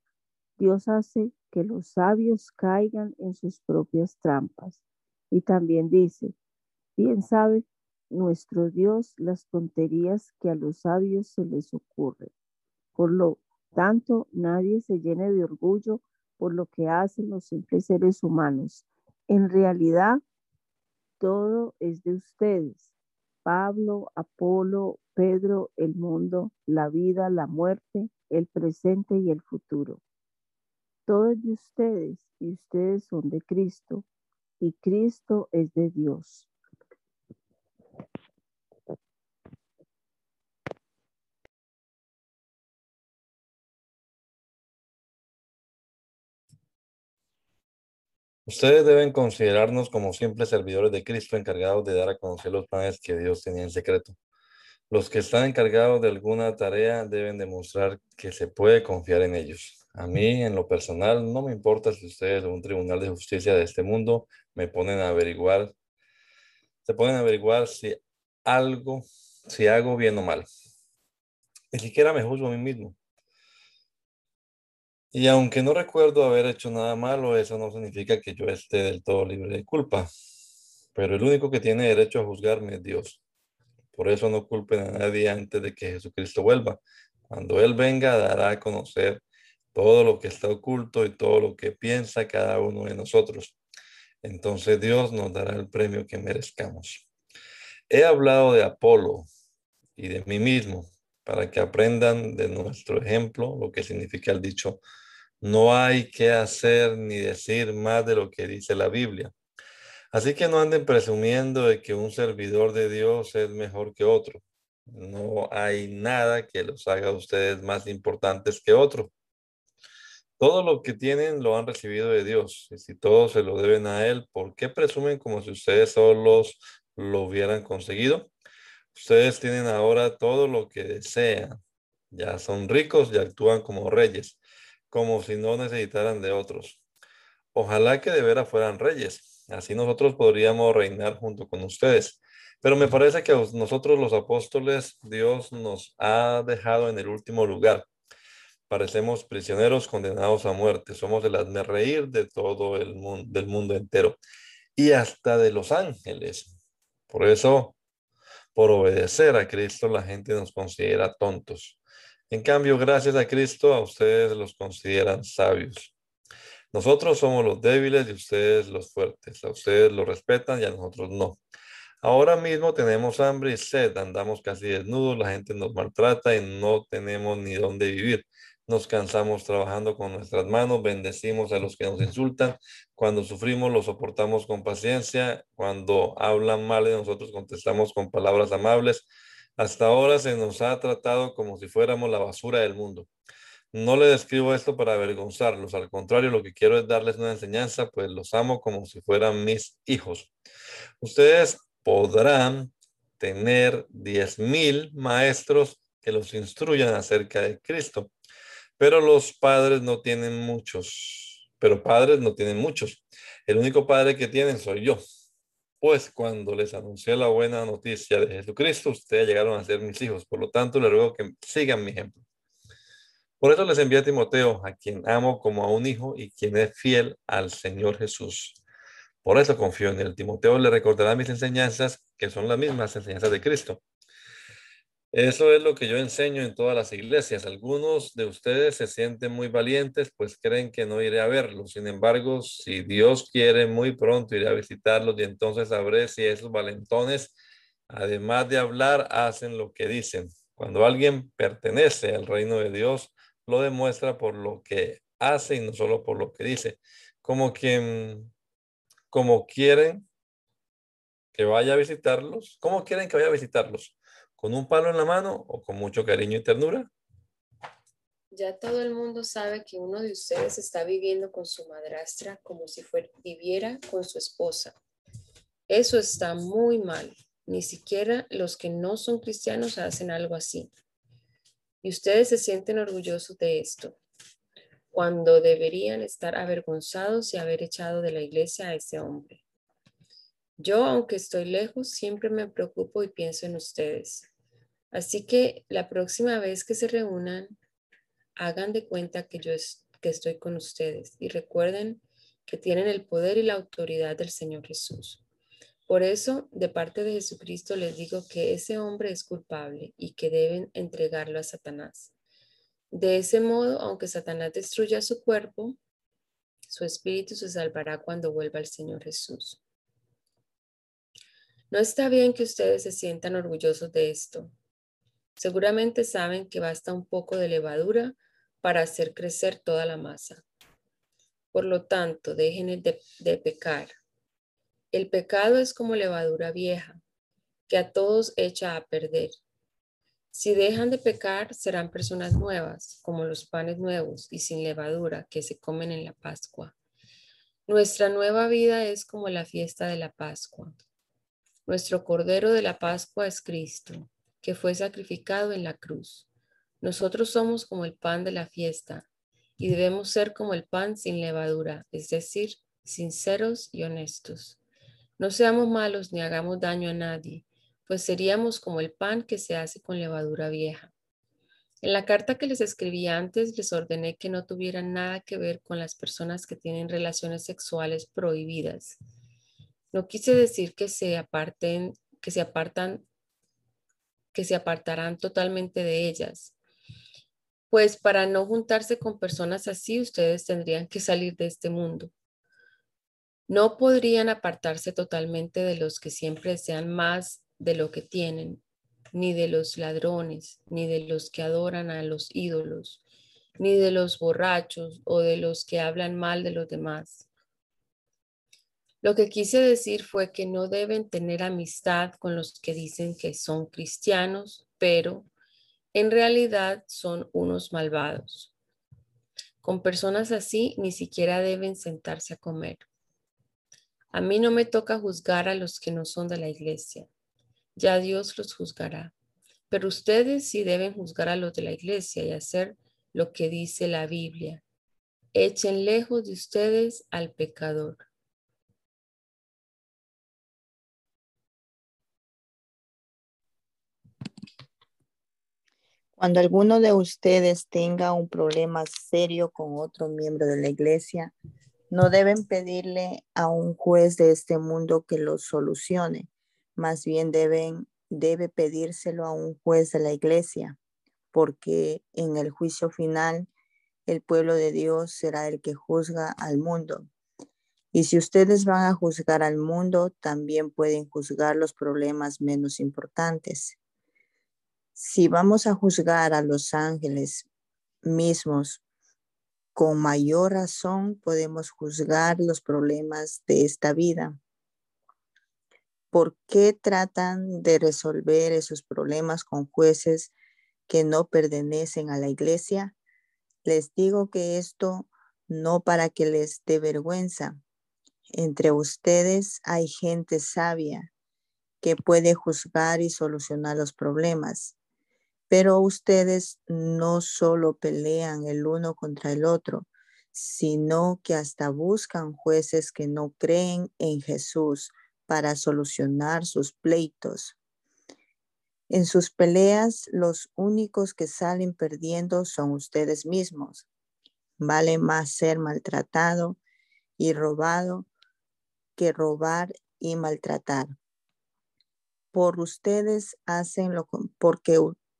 Dios hace que los sabios caigan en sus propias trampas. Y también dice, bien sabe nuestro Dios las tonterías que a los sabios se les ocurre. Por lo tanto, nadie se llene de orgullo por lo que hacen los simples seres humanos. En realidad, todo es de ustedes. Pablo, Apolo, Pedro, el mundo, la vida, la muerte, el presente y el futuro. Todo es de ustedes y ustedes son de Cristo y Cristo es de Dios. Ustedes deben considerarnos como simples servidores de Cristo encargados de dar a conocer los planes que Dios tenía en secreto. Los que están encargados de alguna tarea deben demostrar que se puede confiar en ellos. A mí, en lo personal, no me importa si ustedes o un tribunal de justicia de este mundo me ponen a averiguar, se ponen a averiguar si algo, si hago bien o mal. Ni siquiera me juzgo a mí mismo. Y aunque no recuerdo haber hecho nada malo, eso no significa que yo esté del todo libre de culpa. Pero el único que tiene derecho a juzgarme es Dios. Por eso no culpen a nadie antes de que Jesucristo vuelva. Cuando Él venga, dará a conocer todo lo que está oculto y todo lo que piensa cada uno de nosotros. Entonces Dios nos dará el premio que merezcamos. He hablado de Apolo y de mí mismo para que aprendan de nuestro ejemplo lo que significa el dicho, no hay que hacer ni decir más de lo que dice la Biblia. Así que no anden presumiendo de que un servidor de Dios es mejor que otro. No hay nada que los haga a ustedes más importantes que otro. Todo lo que tienen lo han recibido de Dios. Y si todos se lo deben a Él, ¿por qué presumen como si ustedes solos lo hubieran conseguido? Ustedes tienen ahora todo lo que desean. Ya son ricos y actúan como reyes, como si no necesitaran de otros. Ojalá que de veras fueran reyes. Así nosotros podríamos reinar junto con ustedes. Pero me parece que nosotros los apóstoles, Dios nos ha dejado en el último lugar. Parecemos prisioneros condenados a muerte. Somos el reír de todo el mundo, del mundo entero y hasta de los ángeles. Por eso por obedecer a Cristo, la gente nos considera tontos. En cambio, gracias a Cristo, a ustedes los consideran sabios. Nosotros somos los débiles y ustedes los fuertes. A ustedes los respetan y a nosotros no. Ahora mismo tenemos hambre y sed, andamos casi desnudos, la gente nos maltrata y no tenemos ni dónde vivir. Nos cansamos trabajando con nuestras manos, bendecimos a los que nos insultan. Cuando sufrimos, lo soportamos con paciencia. Cuando hablan mal de nosotros, contestamos con palabras amables. Hasta ahora se nos ha tratado como si fuéramos la basura del mundo. No le describo esto para avergonzarlos, al contrario, lo que quiero es darles una enseñanza, pues los amo como si fueran mis hijos. Ustedes podrán tener diez mil maestros que los instruyan acerca de Cristo pero los padres no tienen muchos, pero padres no tienen muchos. El único padre que tienen soy yo. Pues cuando les anuncié la buena noticia de Jesucristo, ustedes llegaron a ser mis hijos. Por lo tanto, les ruego que sigan mi ejemplo. Por eso les envié a Timoteo, a quien amo como a un hijo y quien es fiel al Señor Jesús. Por eso confío en él. Timoteo le recordará mis enseñanzas, que son las mismas enseñanzas de Cristo. Eso es lo que yo enseño en todas las iglesias. Algunos de ustedes se sienten muy valientes, pues creen que no iré a verlos. Sin embargo, si Dios quiere, muy pronto iré a visitarlos y entonces sabré si esos valentones, además de hablar, hacen lo que dicen. Cuando alguien pertenece al reino de Dios, lo demuestra por lo que hace y no solo por lo que dice. Como quien, como quieren que vaya a visitarlos, ¿cómo quieren que vaya a visitarlos? ¿Con un palo en la mano o con mucho cariño y ternura? Ya todo el mundo sabe que uno de ustedes está viviendo con su madrastra como si fuera, viviera con su esposa. Eso está muy mal. Ni siquiera los que no son cristianos hacen algo así. Y ustedes se sienten orgullosos de esto, cuando deberían estar avergonzados y haber echado de la iglesia a ese hombre. Yo, aunque estoy lejos, siempre me preocupo y pienso en ustedes. Así que la próxima vez que se reúnan, hagan de cuenta que yo que estoy con ustedes y recuerden que tienen el poder y la autoridad del Señor Jesús. Por eso, de parte de Jesucristo les digo que ese hombre es culpable y que deben entregarlo a Satanás. De ese modo, aunque Satanás destruya su cuerpo, su espíritu se salvará cuando vuelva el Señor Jesús. No está bien que ustedes se sientan orgullosos de esto. Seguramente saben que basta un poco de levadura para hacer crecer toda la masa. Por lo tanto, dejen de, pecar. El pecado es como levadura vieja, que a todos echa a perder. Si dejan de pecar, serán personas nuevas, como los panes nuevos y sin levadura que se comen en la Pascua. Nuestra nueva vida es como la fiesta de la Pascua. Nuestro Cordero de la Pascua es Cristo, que fue sacrificado en la cruz. Nosotros somos como el pan de la fiesta y debemos ser como el pan sin levadura, es decir, sinceros y honestos. No seamos malos ni hagamos daño a nadie, pues seríamos como el pan que se hace con levadura vieja. En la carta que les escribí antes les ordené que no tuvieran nada que ver con las personas que tienen relaciones sexuales prohibidas no quise decir que se aparten, que se apartan, que se apartarán totalmente de ellas. Pues para no juntarse con personas así, ustedes tendrían que salir de este mundo. No podrían apartarse totalmente de los que siempre desean más de lo que tienen, ni de los ladrones, ni de los que adoran a los ídolos, ni de los borrachos o de los que hablan mal de los demás. Lo que quise decir fue que no deben tener amistad con los que dicen que son cristianos, pero en realidad son unos malvados. Con personas así ni siquiera deben sentarse a comer. A mí no me toca juzgar a los que no son de la iglesia. Ya Dios los juzgará. Pero ustedes sí deben juzgar a los de la iglesia y hacer lo que dice la Biblia. Echen lejos de ustedes al pecador. Cuando alguno de ustedes tenga un problema serio con otro miembro de la iglesia, no deben pedirle a un juez de este mundo que lo solucione, más bien deben debe pedírselo a un juez de la iglesia, porque en el juicio final el pueblo de Dios será el que juzga al mundo. Y si ustedes van a juzgar al mundo, también pueden juzgar los problemas menos importantes si vamos a juzgar a los ángeles mismos, con mayor razón podemos juzgar los problemas de esta vida. ¿Por qué tratan de resolver esos problemas con jueces que no pertenecen a la iglesia? Les digo que esto no para que les dé vergüenza. Entre ustedes hay gente sabia que puede juzgar y solucionar los problemas. Pero ustedes no solo pelean el uno contra el otro, sino que hasta buscan jueces que no creen en Jesús para solucionar sus pleitos. En sus peleas, los únicos que salen perdiendo son ustedes mismos. Vale más ser maltratado y robado que robar y maltratar por ustedes hacen lo porque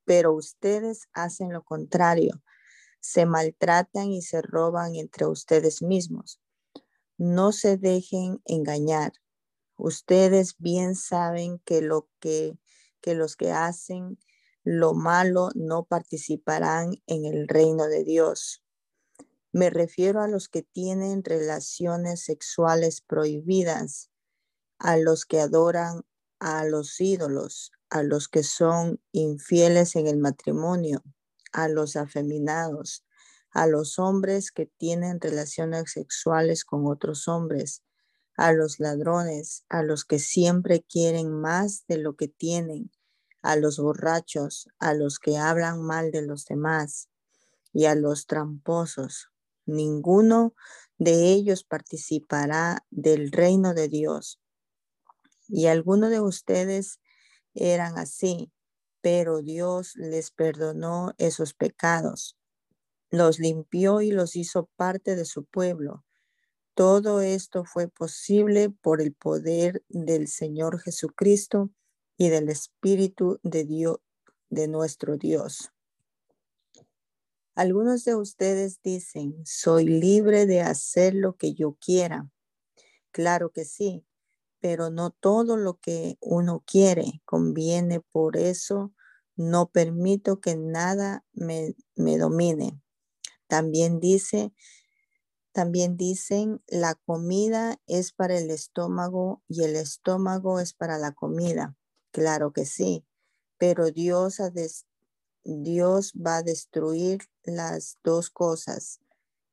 pero ustedes hacen lo contrario. Se maltratan y se roban entre ustedes mismos. No se dejen engañar. Ustedes bien saben que lo que los que hacen lo malo no participarán en el reino de Dios. Me refiero a los que tienen relaciones sexuales prohibidas, a los que adoran a los ídolos, a los que son infieles en el matrimonio, a los afeminados, a los hombres que tienen relaciones sexuales con otros hombres, a los ladrones, a los que siempre quieren más de lo que tienen, a los borrachos, a los que hablan mal de los demás y a los tramposos. Ninguno de ellos participará del reino de Dios. Y algunos de ustedes eran así, pero Dios les perdonó esos pecados, los limpió y los hizo parte de su pueblo. Todo esto fue posible por el poder del Señor Jesucristo y del Espíritu de Dios, de nuestro Dios. Algunos de ustedes dicen, soy libre de hacer lo que yo quiera. Claro que sí, pero no todo lo que uno quiere conviene. Por eso no permito que nada me, me domine. También dice, también dicen, la comida es para el estómago y el estómago es para la comida. Claro que sí, pero Dios, Dios va a destruir las dos cosas.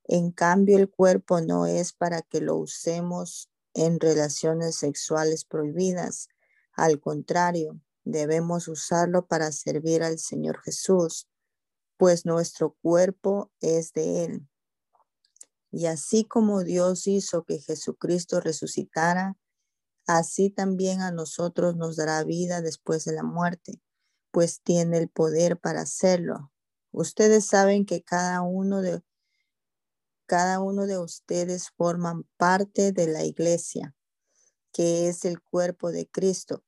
En cambio, el cuerpo no es para que lo usemos en relaciones sexuales prohibidas. Al contrario, debemos usarlo para servir al Señor Jesús, pues nuestro cuerpo es de Él. Y así como Dios hizo que Jesucristo resucitara, así también a nosotros nos dará vida después de la muerte, pues tiene el poder para hacerlo. Ustedes saben que cada uno de cada uno de ustedes forman parte de la iglesia, que es el cuerpo de Cristo.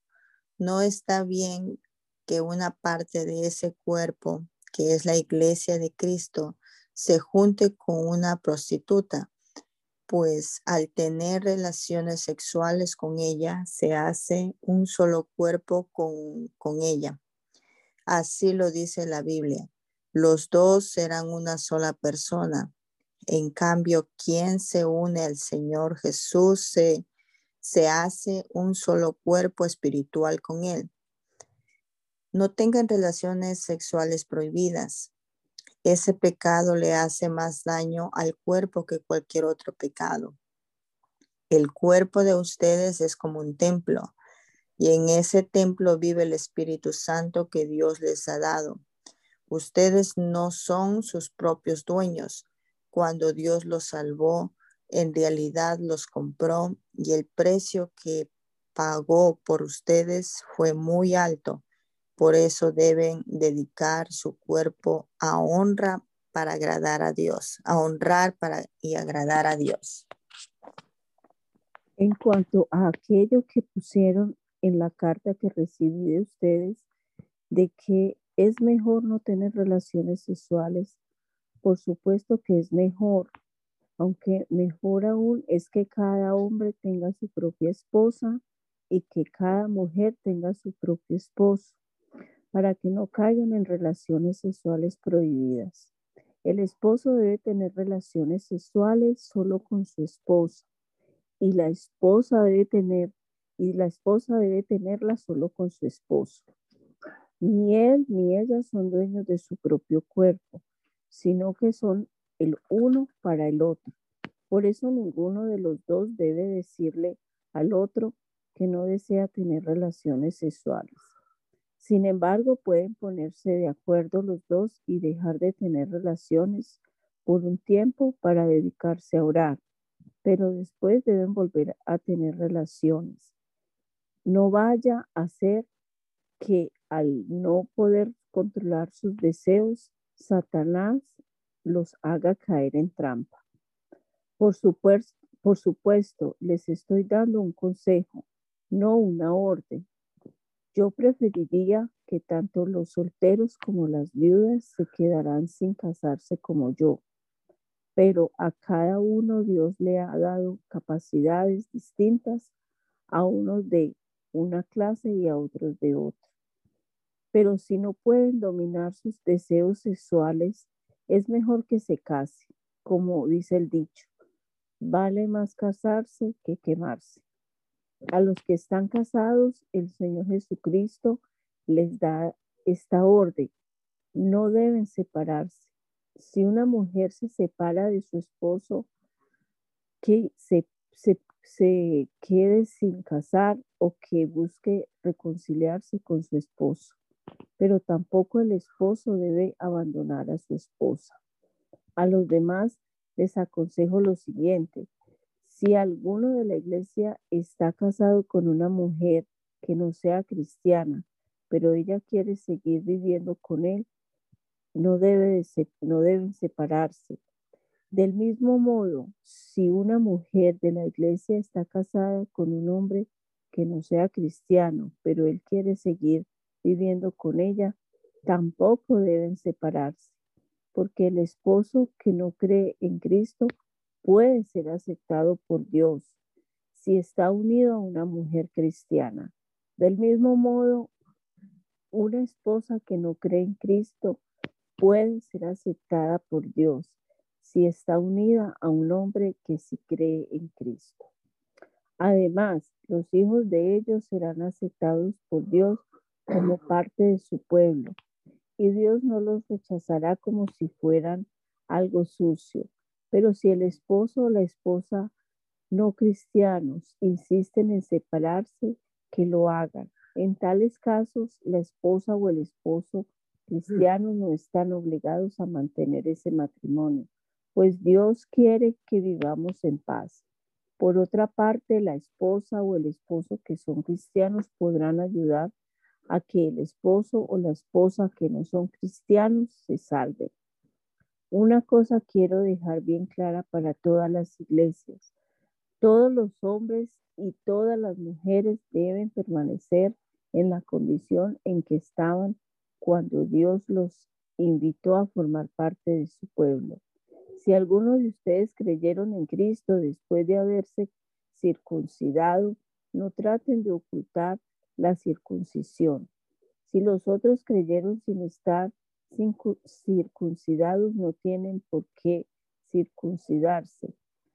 No está bien que una parte de ese cuerpo, que es la iglesia de Cristo, se junte con una prostituta pues al tener relaciones sexuales con ella, se hace un solo cuerpo con, con ella. Así lo dice la Biblia. Los dos serán una sola persona. En cambio, quien se une al Señor Jesús se, se hace un solo cuerpo espiritual con Él. No tengan relaciones sexuales prohibidas ese pecado le hace más daño al cuerpo que cualquier otro pecado. El cuerpo de ustedes es como un templo y en ese templo vive el Espíritu Santo que Dios les ha dado. Ustedes no son sus propios dueños. Cuando Dios los salvó, en realidad los compró y el precio que pagó por ustedes fue muy alto. Por eso deben dedicar su cuerpo a honra para agradar a Dios, a honrar para y agradar a Dios. En cuanto a aquello que pusieron en la carta que recibí de ustedes, de que es mejor no tener relaciones sexuales, por supuesto que es mejor, aunque mejor aún es que cada hombre tenga su propia esposa y que cada mujer tenga su propio esposo para que no caigan en relaciones sexuales prohibidas. El esposo debe tener relaciones sexuales solo con su esposa y la esposa debe tener y la esposa debe tenerla solo con su esposo. Ni él ni ella son dueños de su propio cuerpo, sino que son el uno para el otro. Por eso ninguno de los dos debe decirle al otro que no desea tener relaciones sexuales. Sin embargo, pueden ponerse de acuerdo los dos y dejar de tener relaciones por un tiempo para dedicarse a orar, pero después deben volver a tener relaciones. No vaya a ser que al no poder controlar sus deseos, Satanás los haga caer en trampa. Por supuesto, les estoy dando un consejo, no una orden Yo preferiría que tanto los solteros como las viudas se quedaran sin casarse como yo, pero a cada uno Dios le ha dado capacidades distintas, a unos de una clase y a otros de otra. Pero si no pueden dominar sus deseos sexuales, es mejor que se case, como dice el dicho. Vale más casarse que quemarse. A los que están casados, el Señor Jesucristo les da esta orden. No deben separarse. Si una mujer se separa de su esposo, que se, se quede sin casar o que busque reconciliarse con su esposo. Pero tampoco el esposo debe abandonar a su esposa. A los demás les aconsejo lo siguiente. Si alguno de la iglesia está casado con una mujer que no sea cristiana, pero ella quiere seguir viviendo con él, no, debe no deben separarse. Del mismo modo, si una mujer de la iglesia está casada con un hombre que no sea cristiano, pero él quiere seguir viviendo con ella, tampoco deben separarse, porque el esposo que no cree en Cristo puede ser aceptado por Dios si está unido a una mujer cristiana. Del mismo modo, una esposa que no cree en Cristo puede ser aceptada por Dios si está unida a un hombre que sí cree en Cristo. Además, los hijos de ellos serán aceptados por Dios como parte de su pueblo, y Dios no los rechazará como si fueran algo sucio, pero si el esposo o la esposa no cristianos insisten en separarse, que lo hagan. En tales casos, la esposa o el esposo cristiano no están obligados a mantener ese matrimonio, pues Dios quiere que vivamos en paz. Por otra parte, la esposa o el esposo que son cristianos podrán ayudar a que el esposo o la esposa que no son cristianos se salven. Una cosa quiero dejar bien clara para todas las iglesias. Todos los hombres y todas las mujeres deben permanecer en la condición en que estaban cuando Dios los invitó a formar parte de su pueblo. Si algunos de ustedes creyeron en Cristo después de haberse circuncidado, no traten de ocultar la circuncisión. Si los otros creyeron sin estar circuncidados no tienen por qué circuncidarse.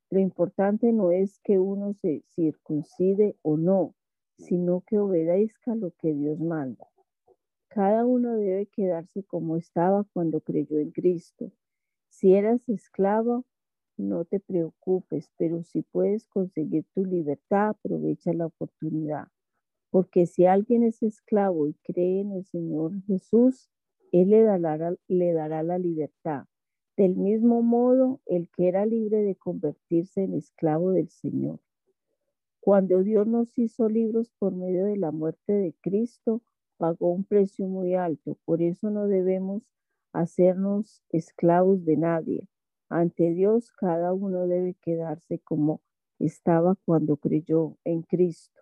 Lo importante no es que uno se circuncide o no, sino que obedezca lo que Dios manda. Cada uno debe quedarse como estaba cuando creyó en Cristo. Si eras esclavo, no te preocupes, pero si puedes conseguir tu libertad, aprovecha la oportunidad. Porque si alguien es esclavo y cree en el Señor Jesús, él le dará, le dará la libertad. Del mismo modo, el que era libre de convertirse en esclavo del Señor. Cuando Dios nos hizo libros por medio de la muerte de Cristo, pagó un precio muy alto. Por eso no debemos hacernos esclavos de nadie. Ante Dios, cada uno debe quedarse como estaba cuando creyó en Cristo.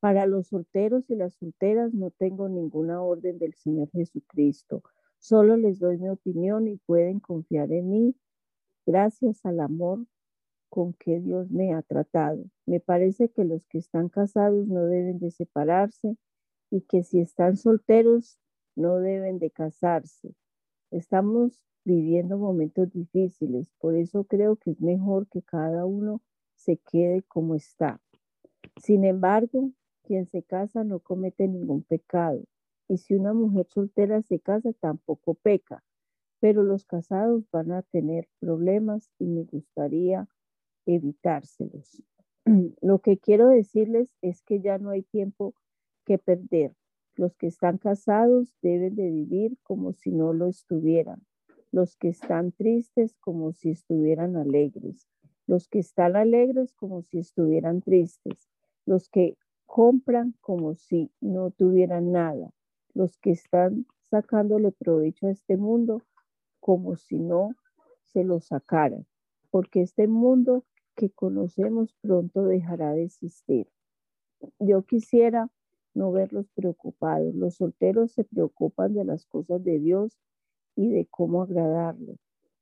Para los solteros y las solteras no tengo ninguna orden del Señor Jesucristo. Solo les doy mi opinión y pueden confiar en mí gracias al amor con que Dios me ha tratado. Me parece que los que están casados no deben de separarse y que si están solteros no deben de casarse. Estamos viviendo momentos difíciles, por eso creo que es mejor que cada uno se quede como está. Sin embargo, quien se casa no comete ningún pecado. Y si una mujer soltera se casa, tampoco peca. Pero los casados van a tener problemas y me gustaría evitárselos. Lo que quiero decirles es que ya no hay tiempo que perder. Los que están casados deben de vivir como si no lo estuvieran. Los que están tristes como si estuvieran alegres. Los que están alegres como si estuvieran tristes. Los que compran como si no tuvieran nada. Los que están sacándole provecho a este mundo como si no se lo sacaran, porque este mundo que conocemos pronto dejará de existir. Yo quisiera no verlos preocupados. Los solteros se preocupan de las cosas de Dios y de cómo agradarle.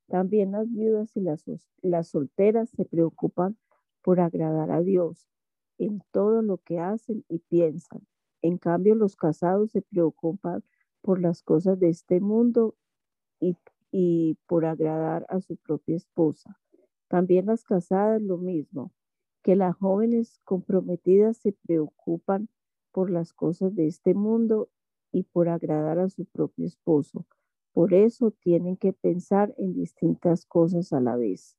También las viudas y las, las solteras se preocupan por agradar a Dios en todo lo que hacen y piensan. En cambio, los casados se preocupan por las cosas de este mundo y, y por agradar a su propia esposa. También las casadas lo mismo, que las jóvenes comprometidas se preocupan por las cosas de este mundo y por agradar a su propio esposo. Por eso tienen que pensar en distintas cosas a la vez.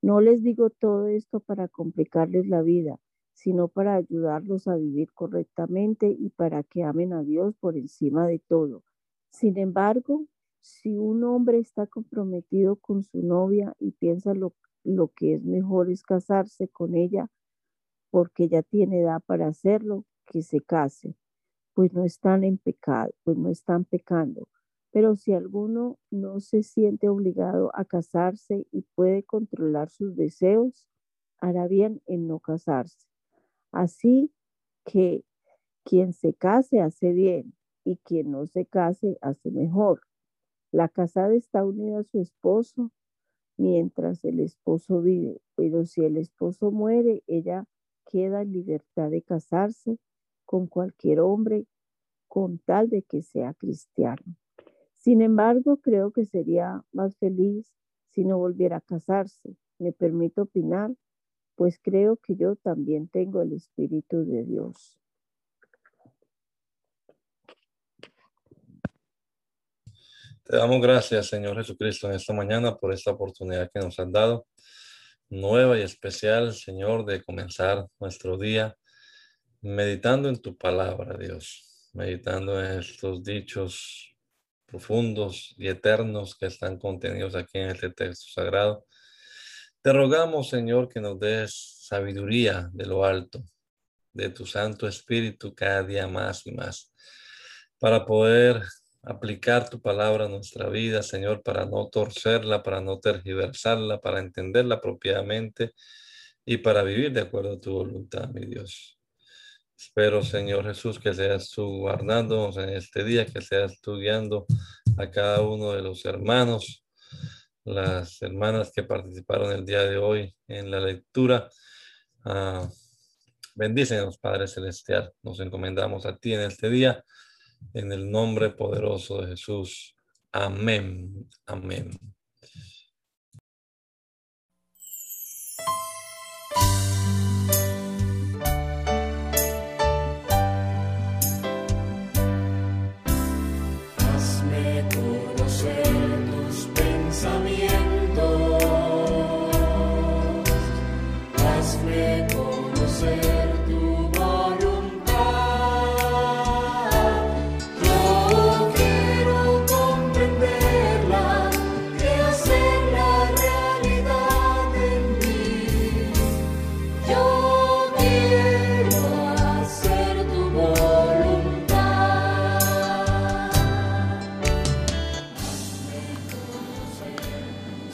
No les digo todo esto para complicarles la vida, sino para ayudarlos a vivir correctamente y para que amen a Dios por encima de todo. Sin embargo, si un hombre está comprometido con su novia y piensa lo, lo que es mejor es casarse con ella porque ya tiene edad para hacerlo, que se case, pues no están en pecado, pues no están pecando. Pero si alguno no se siente obligado a casarse y puede controlar sus deseos, hará bien en no casarse. Así que quien se case hace bien y quien no se case hace mejor. La casada está unida a su esposo mientras el esposo vive, pero si el esposo muere, ella queda en libertad de casarse con cualquier hombre con tal de que sea cristiano. Sin embargo, creo que sería más feliz si no volviera a casarse. Me permito opinar pues creo que yo también tengo el Espíritu de Dios. Te damos gracias, Señor Jesucristo, en esta mañana por esta oportunidad que nos has dado, nueva y especial, Señor, de comenzar nuestro día meditando en tu palabra, Dios, meditando en estos dichos profundos y eternos que están contenidos aquí en este texto sagrado te rogamos, Señor, que nos des sabiduría de lo alto, de tu Santo Espíritu cada día más y más, para poder aplicar tu palabra a nuestra vida, Señor, para no torcerla, para no tergiversarla, para entenderla apropiadamente y para vivir de acuerdo a tu voluntad, mi Dios. Espero, Señor Jesús, que seas tú guardándonos en este día, que seas tú guiando a cada uno de los hermanos las hermanas que participaron el día de hoy en la lectura. Uh, bendícenos, Padre Celestial. Nos encomendamos a ti en este día, en el nombre poderoso de Jesús. Amén. Amén.